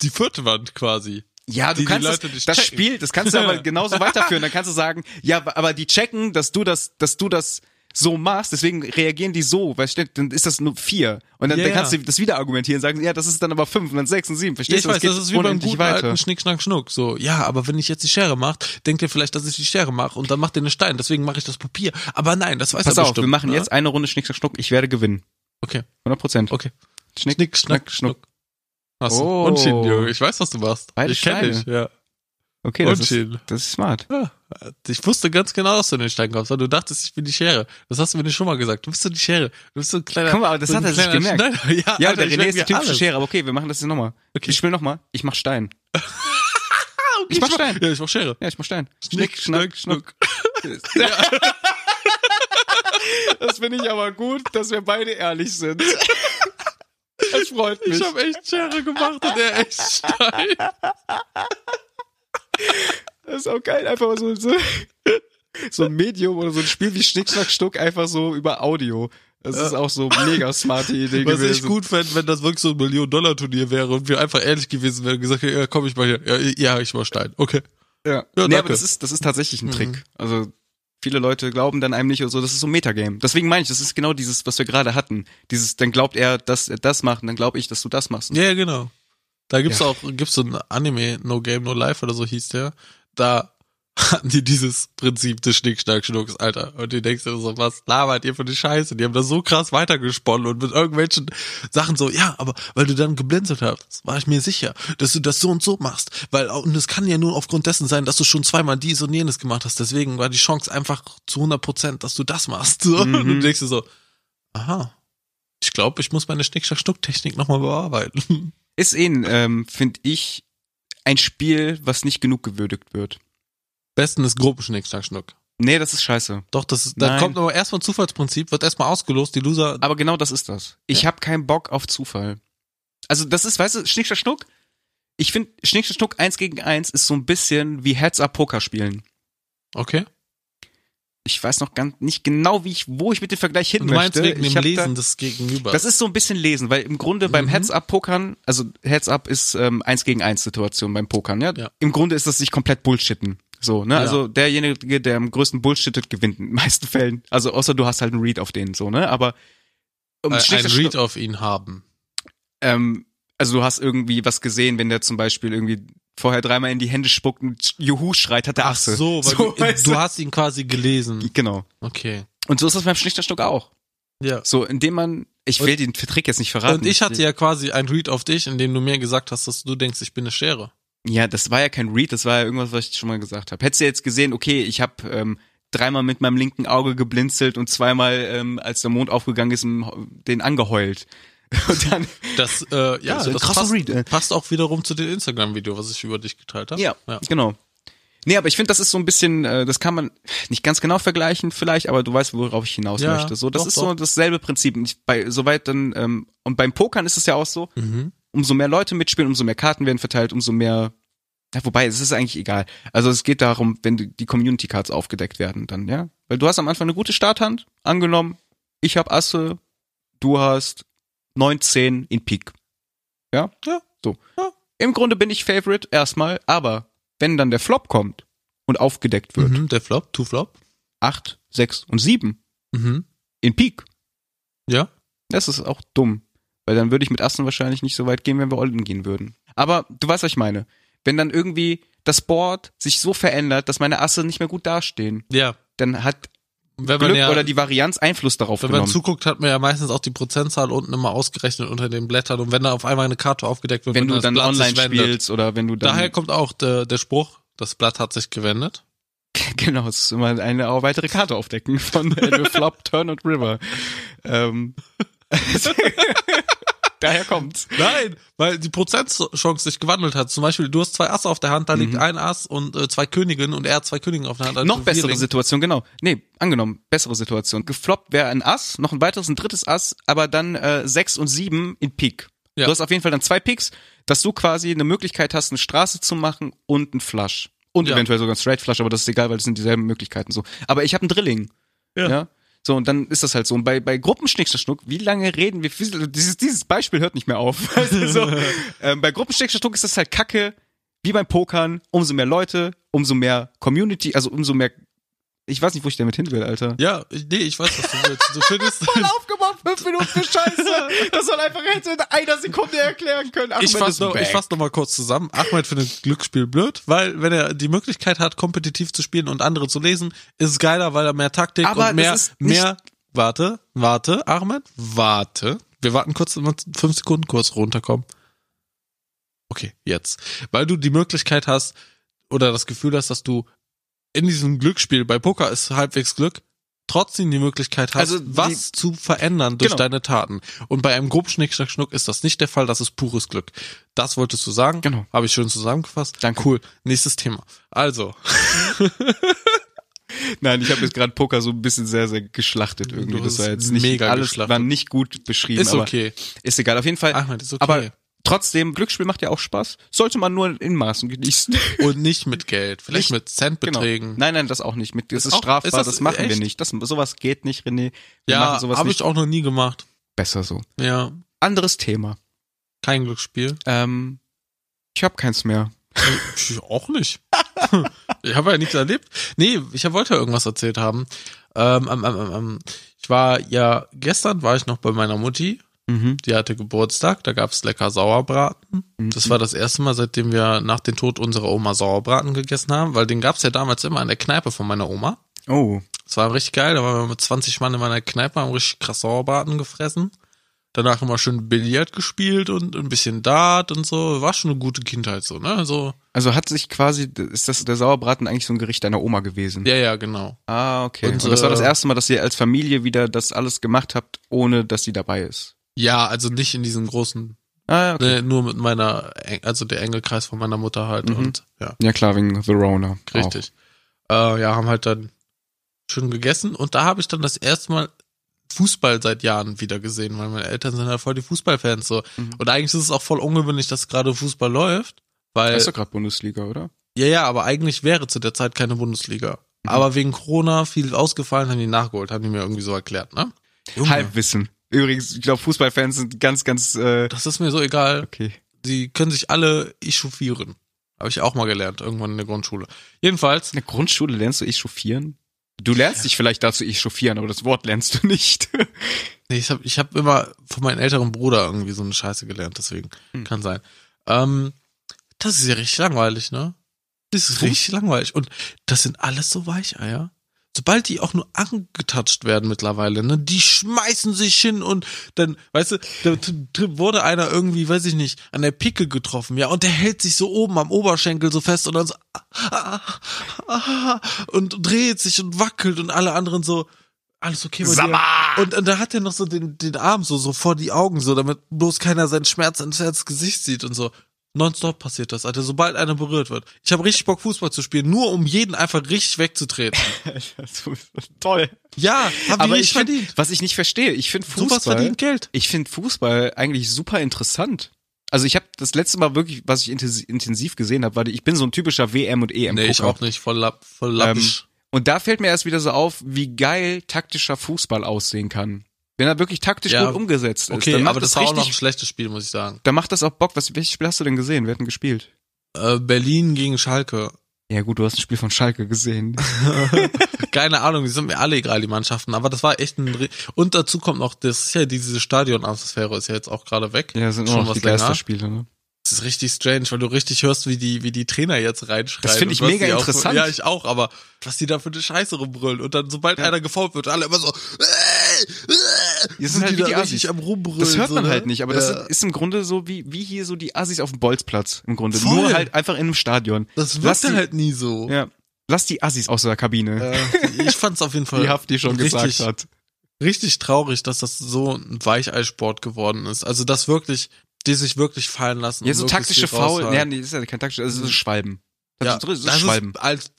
die vierte Wand quasi. Ja, du kannst das, das. Spiel, das kannst du [LAUGHS] aber genauso weiterführen. Dann kannst du sagen, ja, aber die checken, dass du das, dass du das so machst, deswegen reagieren die so, weißt du, dann ist das nur vier. Und dann, Ja, dann kannst ja. du das wieder argumentieren, sagen, ja, das ist dann aber fünf und dann sechs und sieben, Ja, verstehst ich du? weiß, das ist wie beim guten alten Schnick, Schnack, Schnuck. So, ja, aber wenn ich jetzt die Schere mache, denkt ihr vielleicht, dass ich die Schere mache und dann macht ihr einen Stein, deswegen mache ich das Papier. Aber nein, das weiß Pass er auf, bestimmt. wir machen ne? jetzt eine Runde Schnick, Schnack, Schnuck, ich werde gewinnen. Okay, 100 Prozent. okay. Schnick, Schnick, Schnack, Schnuck. Hast. Oh. Unschien, Junge. Ich weiß, was du machst. Beide ich kenn Steine. dich, ja. Okay, das ist, das ist smart. ja. Ich wusste ganz genau, dass du in den Stein kommst, weil du dachtest, ich bin die Schere. Das hast du mir nicht schon mal gesagt. Du bist so die Schere. Du bist so ein kleiner. Guck mal, aber das so hat er sich gemerkt. Schneider. [LAUGHS] Ja, Ja, Alter, der René ist die typische. Schere, aber okay, wir machen das jetzt nochmal. Okay. Ich spiele nochmal. Ich mach Stein. Okay, [LAUGHS] Ich mach Stein. Ja, ich mach Schere. Ja, ich mach Stein. Schnick, Schnack, Schnuck. [LAUGHS] Das finde ich aber gut, dass wir beide ehrlich sind. Das freut mich. Ich habe echt Schere gemacht und er echt steil. Das ist auch geil, einfach mal so, so, so ein Medium oder so ein Spiel wie Schnick, Schnack, Stuck einfach so über Audio. Das ist auch so mega smarte Idee Was gewesen. ich gut fände, wenn das wirklich so ein Million-Dollar-Turnier wäre und wir einfach ehrlich gewesen wären und gesagt hätten, ja, komm ich mal hier. Ja, ja ich mal Stein. Okay. Ja, Ja, nee, danke. aber das ist, das ist tatsächlich ein Mhm. Trick. Also viele Leute glauben dann einem nicht und so, das ist so ein Metagame. Deswegen meine ich, das ist genau dieses, was wir gerade hatten. Dieses, dann glaubt er, dass er das macht und dann glaube ich, dass du das machst. Ja, ja, genau. Da gibt's Ja. auch, gibt's so ein Anime, No Game, No Life oder so hieß der. Da hatten die dieses Prinzip des Schnick, Schnack, Schnucks, Alter. Und du denkst dir so, was labert ihr für eine Scheiße? Die haben das so krass weitergesponnen und mit irgendwelchen Sachen so, ja, aber weil du dann geblinzelt hast, war ich mir sicher, dass du das so und so machst. Weil, und es kann ja nur aufgrund dessen sein, dass du schon zweimal dies und jenes gemacht hast. Deswegen war die Chance einfach zu 100 Prozent, dass du das machst. So. Und du denkst dir so, aha. Ich glaube, ich muss meine Schnick, Schnack, Schnuck-Technik nochmal bearbeiten. Ist eh, ähm, finde ich, ein Spiel, was nicht genug gewürdigt wird. Besten ist Gruppenschnick, Schnack, Schnuck. Nee, das ist scheiße. Doch, das ist, da Nein. kommt aber erstmal Zufallsprinzip, wird erstmal ausgelost, die Loser. Aber genau das ist das. Ich Ja. hab habe keinen Bock auf Zufall. Also das ist, weißt du, Schnick, Schnack, Schnuck. Ich finde, Schnick, Schnack, Schnuck 1 gegen 1 ist so ein bisschen wie Heads-Up-Poker spielen. Okay. Ich weiß noch ganz nicht genau, wie ich, wo ich mit dem Vergleich hin Du meinst möchte. wegen ich dem Lesen Da, des Gegenübers. das ist so ein bisschen lesen, weil im Grunde beim Mhm. Heads-Up-Pokern, also Heads-Up ist ähm, 1 gegen 1 Situation beim Pokern, ja? Ja. Im Grunde ist das sich komplett Bullshitten. So, ne? Ja. Also derjenige, der am größten Bullshittet, gewinnt in den meisten [LAUGHS] Fällen. Also außer du hast halt einen Read auf den, so, ne? Aber um äh, Schnick, ein Schnack, Read auf ihn haben. ähm, also du hast irgendwie was gesehen, wenn der zum Beispiel irgendwie vorher dreimal in die Hände spuckt und Juhu schreit, hat der Ach Achse. so, weil [LAUGHS] du, weißt du hast ihn quasi gelesen. Genau. Okay. Und so ist das beim Schnichterstuck auch. Ja. So, indem man, ich Und- will den Trick jetzt nicht verraten. Und ich hatte ja quasi ein Read auf dich, in dem du mir gesagt hast, dass du denkst, ich bin eine Schere. Ja, das war ja kein Read, das war ja irgendwas, was ich schon mal gesagt habe. Hättest du jetzt gesehen, okay, ich habe ähm, dreimal mit meinem linken Auge geblinzelt und zweimal, ähm, als der Mond aufgegangen ist, den angeheult. [LAUGHS] Und dann, Das, äh, ja, Das das krasser passt, Read, äh. passt auch wiederum zu dem Instagram-Video, was ich über dich geteilt habe. ja, ja. genau. Nee, aber ich finde, das ist so ein bisschen, äh, das kann man nicht ganz genau vergleichen vielleicht, aber du weißt, worauf ich hinaus Ja, möchte. So, das doch, ist doch. so dasselbe Prinzip. Nicht bei, soweit dann, ähm, und beim Pokern ist es ja auch so, Mhm. Umso mehr Leute mitspielen, umso mehr Karten werden verteilt, umso mehr. Ja, wobei, es ist eigentlich egal. Also es geht darum, wenn die Community Cards aufgedeckt werden, dann, ja. Weil du hast am Anfang eine gute Starthand, angenommen, ich hab Asse, du hast 19 in Pik. Ja? Ja. So. Ja. Im Grunde bin ich Favorite erstmal, aber wenn dann der Flop kommt und aufgedeckt wird, Mhm, der Flop, Two Flop. 8, 6 und 7 Mhm. in Pik, Ja. Das ist auch dumm. Weil dann würde ich mit Assen wahrscheinlich nicht so weit gehen, wenn wir Olden gehen würden. Aber du weißt, was ich meine. Wenn dann irgendwie das Board sich so verändert, dass meine Asse nicht mehr gut dastehen, Ja. dann hat Wenn man Glück ja, oder die Varianz Einfluss darauf wenn man genommen. zuguckt, hat man ja meistens auch die Prozentzahl unten immer ausgerechnet unter den Blättern. Und wenn da auf einmal eine Karte aufgedeckt wird, wenn du das dann Blatt online spielst oder wenn du dann Daher kommt auch der, der Spruch, das Blatt hat sich gewendet. [LAUGHS] genau, es ist immer eine weitere Karte aufdecken von [LAUGHS] Flop, Turn und River. Ähm, [LAUGHS] daher kommt's. Nein, weil die Prozentchance sich gewandelt hat. Zum Beispiel, du hast zwei Asse auf der Hand, da liegt ein Ass und äh, zwei Königinnen und er hat zwei Königinnen auf der Hand. also noch bessere links. Situation, genau. Nee, angenommen, bessere Situation. Gefloppt wäre ein Ass, noch ein weiteres, ein drittes Ass, aber dann äh, sechs und sieben in Pik. Ja. Du hast auf jeden Fall dann zwei Picks, dass du quasi eine Möglichkeit hast, eine Straße zu machen und ein Flush. Und Ja. eventuell sogar ein Straight Flush, aber das ist egal, weil das sind dieselben Möglichkeiten so. Aber ich habe einen Drilling. Ja. ja. So, und dann ist das halt so. Und bei, bei Gruppenschnickschnuck, wie lange reden wir? Dieses, dieses Beispiel hört nicht mehr auf. [LAUGHS] Also so, ähm, bei Gruppenschnickschnuck ist das halt kacke, wie beim Pokern. Umso mehr Leute, umso mehr Community, also umso mehr. Ich weiß nicht, wo ich damit hin will, Alter. Ja, nee, ich weiß, was du willst. Du findest, aufgemacht, fünf Minuten für Scheiße. Das soll einfach hätte in einer Sekunde erklären können. Ahmed ich fasse noch, ich fass noch mal kurz zusammen. Ahmed findet Glücksspiel blöd, weil wenn er die Möglichkeit hat, kompetitiv zu spielen und andere zu lesen, ist es geiler, weil er mehr Taktik Aber und mehr, mehr, warte, warte, Ahmed, warte. Wir warten kurz, fünf Sekunden kurz runterkommen. Okay, jetzt. Weil du die Möglichkeit hast oder das Gefühl hast, dass du in diesem Glücksspiel, bei Poker ist halbwegs Glück, trotzdem die Möglichkeit hast, Also die- was zu verändern durch Genau. deine Taten. Und bei einem groben Schnick, Schnack, Schnuck ist das nicht der Fall, das ist pures Glück. Das wolltest du sagen? Genau. Habe ich schön zusammengefasst. Danke. Cool. Nächstes Thema. Also, [LAUGHS] Nein, ich habe jetzt gerade Poker so ein bisschen sehr, sehr geschlachtet irgendwie. Du Das war jetzt nicht mega alles geschlachtet. war nicht gut beschrieben. Ist okay. Ist egal. Auf jeden Fall. Ahmed, ist okay. Aber trotzdem, Glücksspiel macht ja auch Spaß. Sollte man nur in Maßen genießen. [LAUGHS] Und nicht mit Geld. Vielleicht Nicht- mit Centbeträgen. Genau. Nein, nein, das auch nicht. Mit, das Ist ist, auch- strafbar, ist das das, machen wir echt? nicht. Das, sowas geht nicht, René. Wir Ja, habe ich auch noch nie gemacht. Besser so. Ja, Anderes Thema. kein Glücksspiel. Ähm, ich habe keins mehr. Ich auch nicht. [LAUGHS] ich habe ja nichts erlebt. Nee, ich wollte ja irgendwas erzählt haben. Ähm, ähm, ähm, ich war ja, gestern war ich noch bei meiner Mutti. Mhm. Die hatte Geburtstag, da gab's lecker Sauerbraten. Das war das erste Mal, seitdem wir nach dem Tod unserer Oma Sauerbraten gegessen haben, weil den gab's ja damals immer in der Kneipe von meiner Oma. Oh. Das war richtig geil, da waren wir mit 20 Mann in meiner Kneipe, haben richtig krass Sauerbraten gefressen. Danach immer schön Billard gespielt und ein bisschen Dart und so. War schon eine gute Kindheit so, ne? So, Also hat sich quasi, ist das der Sauerbraten eigentlich so ein Gericht deiner Oma gewesen? ja, ja, genau. Ah, okay. Und, Und, das war das äh, erste Mal, dass ihr als Familie wieder das alles gemacht habt, ohne dass sie dabei ist. Ja, also nicht in diesem großen, Ah, ja, okay. ne, nur mit meiner, also der Engelkreis von meiner Mutter halt Mhm. und ja, Ja klar, wegen The Rona. richtig. Äh, ja, haben halt dann schön gegessen und da habe ich dann das erste Mal Fußball seit Jahren wieder gesehen, weil meine Eltern sind ja voll die Fußballfans so. Mhm. Und eigentlich ist es auch voll ungewöhnlich, dass gerade Fußball läuft, weil Das ist doch gerade Bundesliga, oder? ja, ja, aber eigentlich wäre zu der Zeit keine Bundesliga. Mhm. Aber wegen Corona viel ausgefallen, haben die nachgeholt, haben die mir irgendwie so erklärt, ne? Junge, Halbwissen. Übrigens, ich glaube, Fußballfans sind ganz, ganz äh, das ist mir so egal. okay. die können sich alle echauffieren. Habe ich auch mal gelernt, irgendwann in der Grundschule. Jedenfalls, In der Grundschule lernst du echauffieren? Du lernst dich vielleicht dazu echauffieren, aber das Wort lernst du nicht. [LAUGHS] nee, ich habe ich hab immer von meinem älteren Bruder irgendwie so eine Scheiße gelernt, deswegen Hm. kann sein. Ähm, das ist ja richtig langweilig, ne? Das ist Fuß- richtig langweilig. Und das sind alles so Weicheier. Sobald die auch nur angetatscht werden mittlerweile, ne, die schmeißen sich hin und dann, weißt du, da wurde einer irgendwie, weiß ich nicht, an der Picke getroffen, ja, und der hält sich so oben am Oberschenkel so fest und dann so ah, ah, ah, und dreht sich und wackelt und alle anderen so, alles okay bei dir? Und, und da hat er noch so den, den Arm so, so vor die Augen, so, damit bloß keiner seinen Schmerz ins Gesicht sieht und so. Nonstop passiert das, Alter, sobald einer berührt wird. Ich habe richtig Bock, Fußball zu spielen, nur um jeden einfach richtig wegzutreten. [LAUGHS] Toll. Ja, haben die Aber ich find, verdient. was ich nicht verstehe, ich finde Fußball, verdient Geld. ich finde Fußball eigentlich super interessant. Also ich habe das letzte Mal wirklich, was ich intensiv, gesehen habe, war, ich bin so ein typischer WM und EM Nee, ich auch nicht, voll, lapp, voll lappisch. Und da fällt mir erst wieder so auf, wie geil taktischer Fußball aussehen kann. Wenn er wirklich taktisch Ja, gut umgesetzt ist, okay, dann macht aber das das war auch noch ein richtig, schlechtes Spiel, muss ich sagen. dann macht das auch Bock. Was, welches Spiel hast du denn gesehen? Wer hat denn gespielt? Äh, Berlin gegen Schalke. Ja gut, du hast ein Spiel von Schalke gesehen. [LAUGHS] Keine Ahnung, die sind mir alle egal, die Mannschaften, aber das war echt ein, und dazu kommt noch, das ist ja diese Stadionatmosphäre ist ja jetzt auch gerade weg. Ja, sind Schon noch was die. Geisterspiele, ne? Das ist richtig strange, weil du richtig hörst, wie die, wie die Trainer jetzt reinschreien. Das finde ich mega die auch- interessant. ja, ich auch, aber was die da für eine Scheiße rumbrüllen. Und dann, sobald einer gefault wird, alle immer so, äh, äh, Die sind halt die richtig Assis. am rumbrüllen. Das hört so, man ne? halt nicht, aber ja. das ist im Grunde so wie, wie hier so die Assis auf dem Bolzplatz. Im Grunde. Voll. Nur halt einfach in einem Stadion. das die- halt nie so. Ja. Lass die Assis aus der Kabine. Äh, ich fand's auf jeden [LAUGHS] Fall wie Hafti schon richtig, gesagt hat. richtig traurig, dass das so ein Weicheisport geworden ist. Also, das wirklich, die sich wirklich fallen lassen. Ja, so taktische Foul. Nee, nee, das ist ja kein taktisches, also das ist Schwalben. Das Ja, ist, das ist das Schwalben. ist als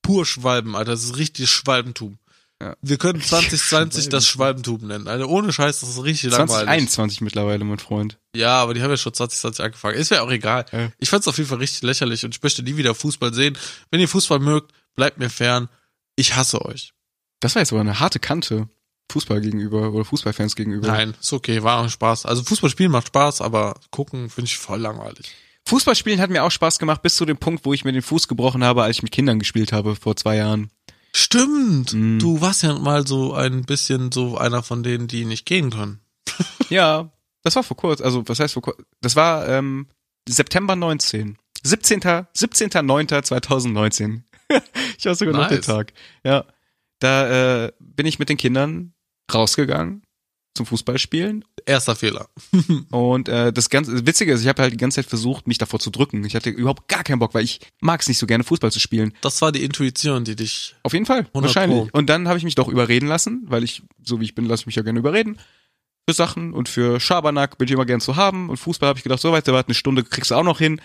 pur Schwalben, Alter. Das ist richtig Schwalbentum. Ja. Wir können [LAUGHS] 2020 das Schwalbentum nennen. Alter, ohne Scheiß, das ist richtig langweilig. 2021 mittlerweile, mein Freund. Ja, aber die haben ja schon 2020 angefangen. Ist mir auch egal. Ja. Ich fand's auf jeden Fall richtig lächerlich und ich möchte nie wieder Fußball sehen. Wenn ihr Fußball mögt, bleibt mir fern. Ich hasse euch. Das war jetzt aber eine harte Kante. Fußball gegenüber oder Fußballfans gegenüber. Nein, ist okay, war auch Spaß. Also Fußball spielen macht Spaß, aber gucken finde ich voll langweilig. Fußballspielen hat mir auch Spaß gemacht, bis zu dem Punkt, wo ich mir den Fuß gebrochen habe, als ich mit Kindern gespielt habe vor zwei Jahren. Stimmt. Mm. Du warst ja mal so ein bisschen so einer von denen, die nicht gehen können. [LAUGHS] Ja, das war vor kurz, also was heißt vor kurz? Das war ähm, September 19. 17. 17.09.2019. ich weiß sogar noch den Nice. Tag. Ja. Da äh, bin ich mit den Kindern rausgegangen zum Fußballspielen Erster Fehler. [LAUGHS] [LAUGHS] und äh, das ganze das Witzige ist, ich habe halt die ganze Zeit versucht, mich davor zu drücken. Ich hatte überhaupt gar keinen Bock, weil ich mag es nicht so gerne Fußball zu spielen. Das war die Intuition, die dich. Auf jeden Fall, 100 wahrscheinlich. Pro. Und dann habe ich mich doch überreden lassen, weil ich, so wie ich bin, lasse ich mich ja gerne überreden. Für Sachen und für Schabernack bin ich immer gern zu haben. Und Fußball habe ich gedacht, so weit, warte, eine Stunde kriegst du auch noch hin.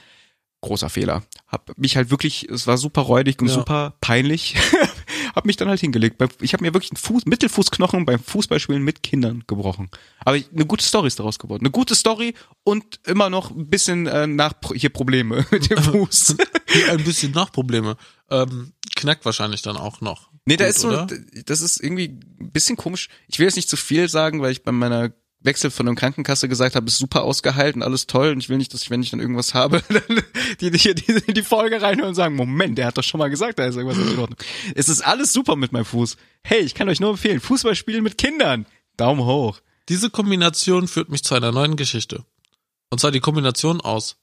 Großer Fehler. Hab mich halt wirklich, es war super räudig und Ja. super peinlich. [LAUGHS] hab mich dann halt hingelegt. Ich habe mir wirklich einen Fuß, Mittelfußknochen beim Fußballspielen mit Kindern gebrochen. Aber eine gute Story ist daraus geworden. Eine gute Story und immer noch ein bisschen äh, nach hier Probleme [LAUGHS] mit dem Fuß. [LAUGHS] Ein bisschen Nachprobleme. Ähm, knackt wahrscheinlich dann auch noch. Nee, da Gut, ist so, oder? das ist irgendwie ein bisschen komisch. Ich will jetzt nicht zu viel sagen, weil ich bei meiner Wechsel von der Krankenkasse gesagt habe, ist super ausgeheilt und alles toll und ich will nicht, dass ich, wenn ich dann irgendwas habe, [LAUGHS] dann die, die, die, die Folge reinhören und sagen, Moment, der hat doch schon mal gesagt, da ist irgendwas nicht in Ordnung. Es ist alles super mit meinem Fuß. Hey, ich kann euch nur empfehlen, Fußball spielen mit Kindern. Daumen hoch. Diese Kombination führt mich zu einer neuen Geschichte. Und zwar die Kombination aus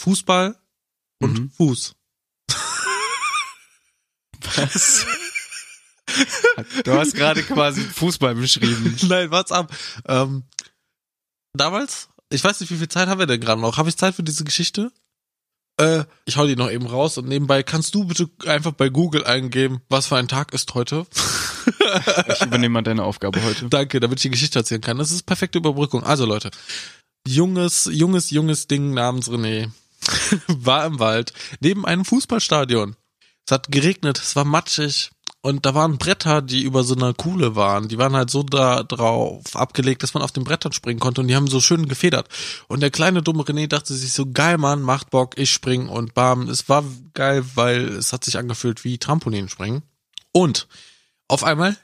Fußball und Mhm. Fuß. Was? [LAUGHS] Du hast gerade quasi Fußball beschrieben. [LAUGHS] Nein, what's ab? Ähm, damals, ich weiß nicht, wie viel Zeit haben wir denn gerade noch? Habe ich Zeit für diese Geschichte? Äh, ich hau die noch eben raus und nebenbei kannst du bitte einfach bei Google eingeben, was für ein Tag ist heute? [LAUGHS] Ich übernehme mal deine Aufgabe heute. Danke, damit ich die Geschichte erzählen kann. Das ist perfekte Überbrückung. Also Leute, junges, junges, junges Ding namens René war im Wald neben einem Fußballstadion. Es hat geregnet, es war matschig und da waren Bretter, die über so einer Kuhle waren. Die waren halt so da drauf abgelegt, dass man auf den Brettern springen konnte und die haben so schön gefedert. Und der kleine dumme René dachte sich so, geil Mann, macht Bock, ich spring und bam. Es war geil, weil es hat sich angefühlt wie Trampolinspringen. Und auf einmal,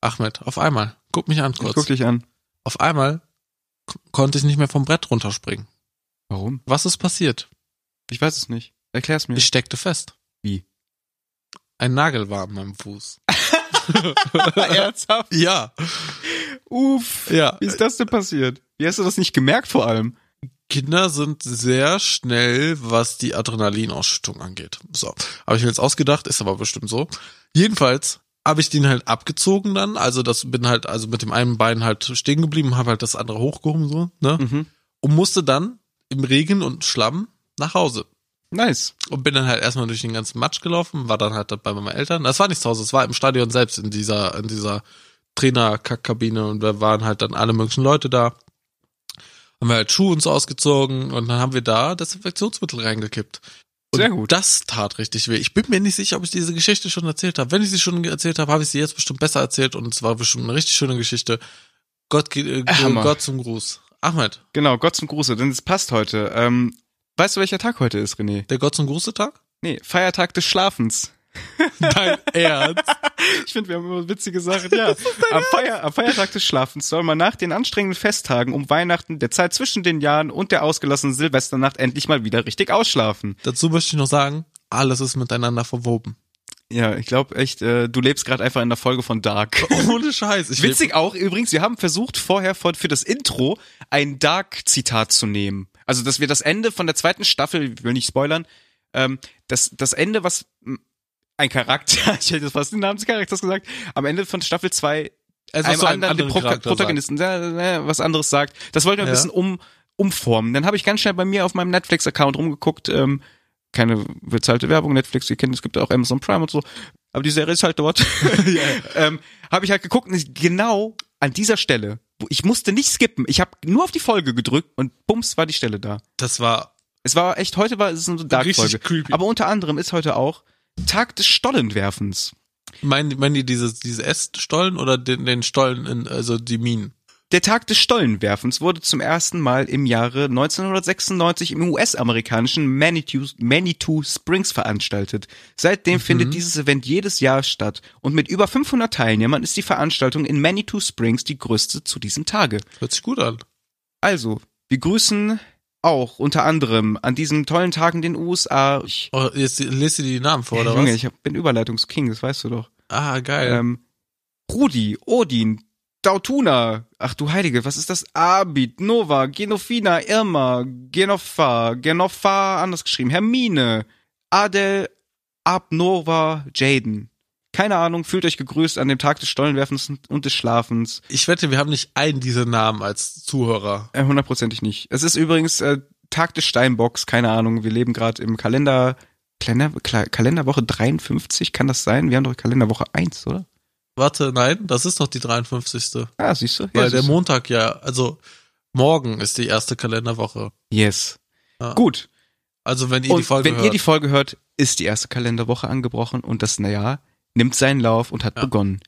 Ahmed, auf einmal, guck mich an Ich kurz guck dich an. auf einmal konnte ich nicht mehr vom Brett runterspringen. Warum? Was ist passiert? Ich weiß es nicht. Erklär's mir. Ich steckte fest. Wie? Ein Nagel war an meinem Fuß. [LAUGHS] Ernsthaft? Ja, Uff. ja. Wie ist das denn passiert? Wie hast du das nicht gemerkt vor allem? Kinder sind sehr schnell, was die Adrenalinausschüttung angeht. So, habe ich mir jetzt ausgedacht, ist aber bestimmt so. Jedenfalls habe ich den halt abgezogen dann, also das bin halt also mit dem einen Bein halt stehen geblieben, habe halt das andere hochgehoben so, ne? Mhm. Und musste dann im Regen und Schlamm nach Hause. Nice. Und bin dann halt erstmal durch den ganzen Matsch gelaufen, war dann halt bei meinen Eltern. Das war nicht zu Hause, es war im Stadion selbst, in dieser, in dieser Trainerkabine und da waren halt dann alle möglichen Leute da. Haben wir halt Schuhe uns ausgezogen und dann haben wir da Desinfektionsmittel reingekippt. Und Sehr gut. Das tat richtig weh. Ich bin mir nicht sicher, ob ich diese Geschichte schon erzählt habe. Wenn ich sie schon erzählt habe, habe ich sie jetzt bestimmt besser erzählt und es war bestimmt eine richtig schöne Geschichte. Gott, äh. Gott zum Gruß. Ahmed, Genau, Gott zum Gruße, denn es passt heute. Ähm, weißt du, welcher Tag heute ist, René? der Gott zum Gruße Tag? Nee, Feiertag des Schlafens. [LAUGHS] Dein Ernst? Ich finde, wir haben immer witzige Sachen. Ja, am, Feier, am Feiertag des Schlafens soll man nach den anstrengenden Festtagen um Weihnachten, der Zeit zwischen den Jahren und der ausgelassenen Silvesternacht endlich mal wieder richtig ausschlafen. Dazu möchte ich noch sagen, alles ist miteinander verwoben. Ja, ich glaube echt, äh, du lebst gerade einfach in der Folge von Dark. [LAUGHS] Ohne Scheiß. Ich Witzig auch übrigens, wir haben versucht vorher für, für das Intro ein Dark-Zitat zu nehmen. Also, dass wir das Ende von der zweiten Staffel, ich will nicht spoilern, ähm, das, das Ende, was ein Charakter, [LAUGHS] ich hätte fast den Namen des Charakters gesagt, am Ende von Staffel 2 Es einem so ein anderen anderer Pro Charakter Protagonisten äh, was anderes sagt. Das wollten wir ein Ja. bisschen um, umformen. Dann habe ich ganz schnell bei mir auf meinem Netflix-Account rumgeguckt, ähm, keine bezahlte Werbung, Netflix, ihr kennt, es gibt auch Amazon Prime und so, aber die Serie ist halt dort. [LAUGHS] [LAUGHS] ähm, habe ich halt geguckt und ich- genau an dieser Stelle, ich musste nicht skippen, ich habe nur auf die Folge gedrückt und bums war die Stelle da. Das war Es war echt, heute war es ist eine Dark-Folge. Creepy. Aber unter anderem ist heute auch Tag des Stollenwerfens. Meinen, meinen die diese, diese Essstollen oder den, den Stollen in, also die Minen? Der Tag des Stollenwerfens wurde zum ersten Mal im Jahre 1996 im US-amerikanischen Manitou, Manitou Springs veranstaltet. Seitdem findet dieses Event jedes Jahr statt und mit über 500 Teilnehmern ist die Veranstaltung in Manitou Springs die größte zu diesem Tage. Hört sich gut an. Also, wir grüßen auch unter anderem an diesem tollen Tag in den USA. Ich, Oh, jetzt lest dir die Namen vor, oder Junge, was? ich hab, bin Überleitungsking, das weißt du doch. Ah, geil. Ähm, Rudi, Odin, Dautuna, ach du Heilige, was ist das? Abid, Nova, Genofina, Irma, Genofa, Genofa, anders geschrieben, Hermine, Adel, Abnova, Jaden. Keine Ahnung, fühlt euch gegrüßt an dem Tag des Stollenwerfens und des Schlafens. ich wette, wir haben nicht einen dieser Namen als Zuhörer. Äh, hundertprozentig nicht. Es ist übrigens äh, Tag des Steinbocks, keine Ahnung, wir leben gerade im Kalender, Kalender, Kalenderwoche 53, kann das sein? Wir haben doch Kalenderwoche 1, oder? Warte, nein, das ist doch die 53. Ah, siehst du? Weil Ja, der siehst du. Montag ja, also morgen ist die erste Kalenderwoche. Yes. Ja. Gut. Also wenn ihr Und die Folge wenn hört. ihr die Folge hört, ist die erste Kalenderwoche angebrochen und das Jahr nimmt seinen Lauf und hat Ja. begonnen.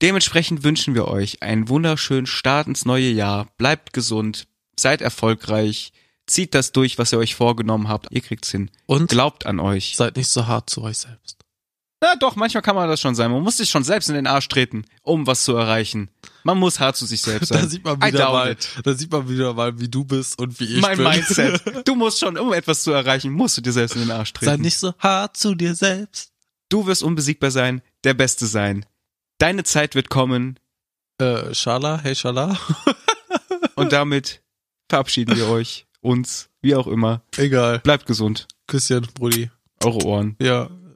Dementsprechend wünschen wir euch einen wunderschönen Start ins neue Jahr. Bleibt gesund, seid erfolgreich, zieht das durch, was ihr euch vorgenommen habt. Ihr kriegt's hin. Und Glaubt an euch. seid nicht so hart zu euch selbst. Na doch, manchmal kann man das schon sein. Man muss sich schon selbst in den Arsch treten, um was zu erreichen. Man muss hart zu sich selbst sein. Da sieht man wieder mal, it. da sieht man wieder mal, wie du bist und wie ich mein bin. Mindset. [LAUGHS] Du musst schon, um etwas zu erreichen, musst du dir selbst in den Arsch treten. Sei nicht so hart zu dir selbst. Du wirst unbesiegbar sein, der Beste sein. Deine Zeit wird kommen Äh, Schala, hey Schala. [LAUGHS] und damit verabschieden wir euch, uns, wie auch immer. Egal. Bleibt gesund. Küsschen, Brudi. Eure Ohren. Ja.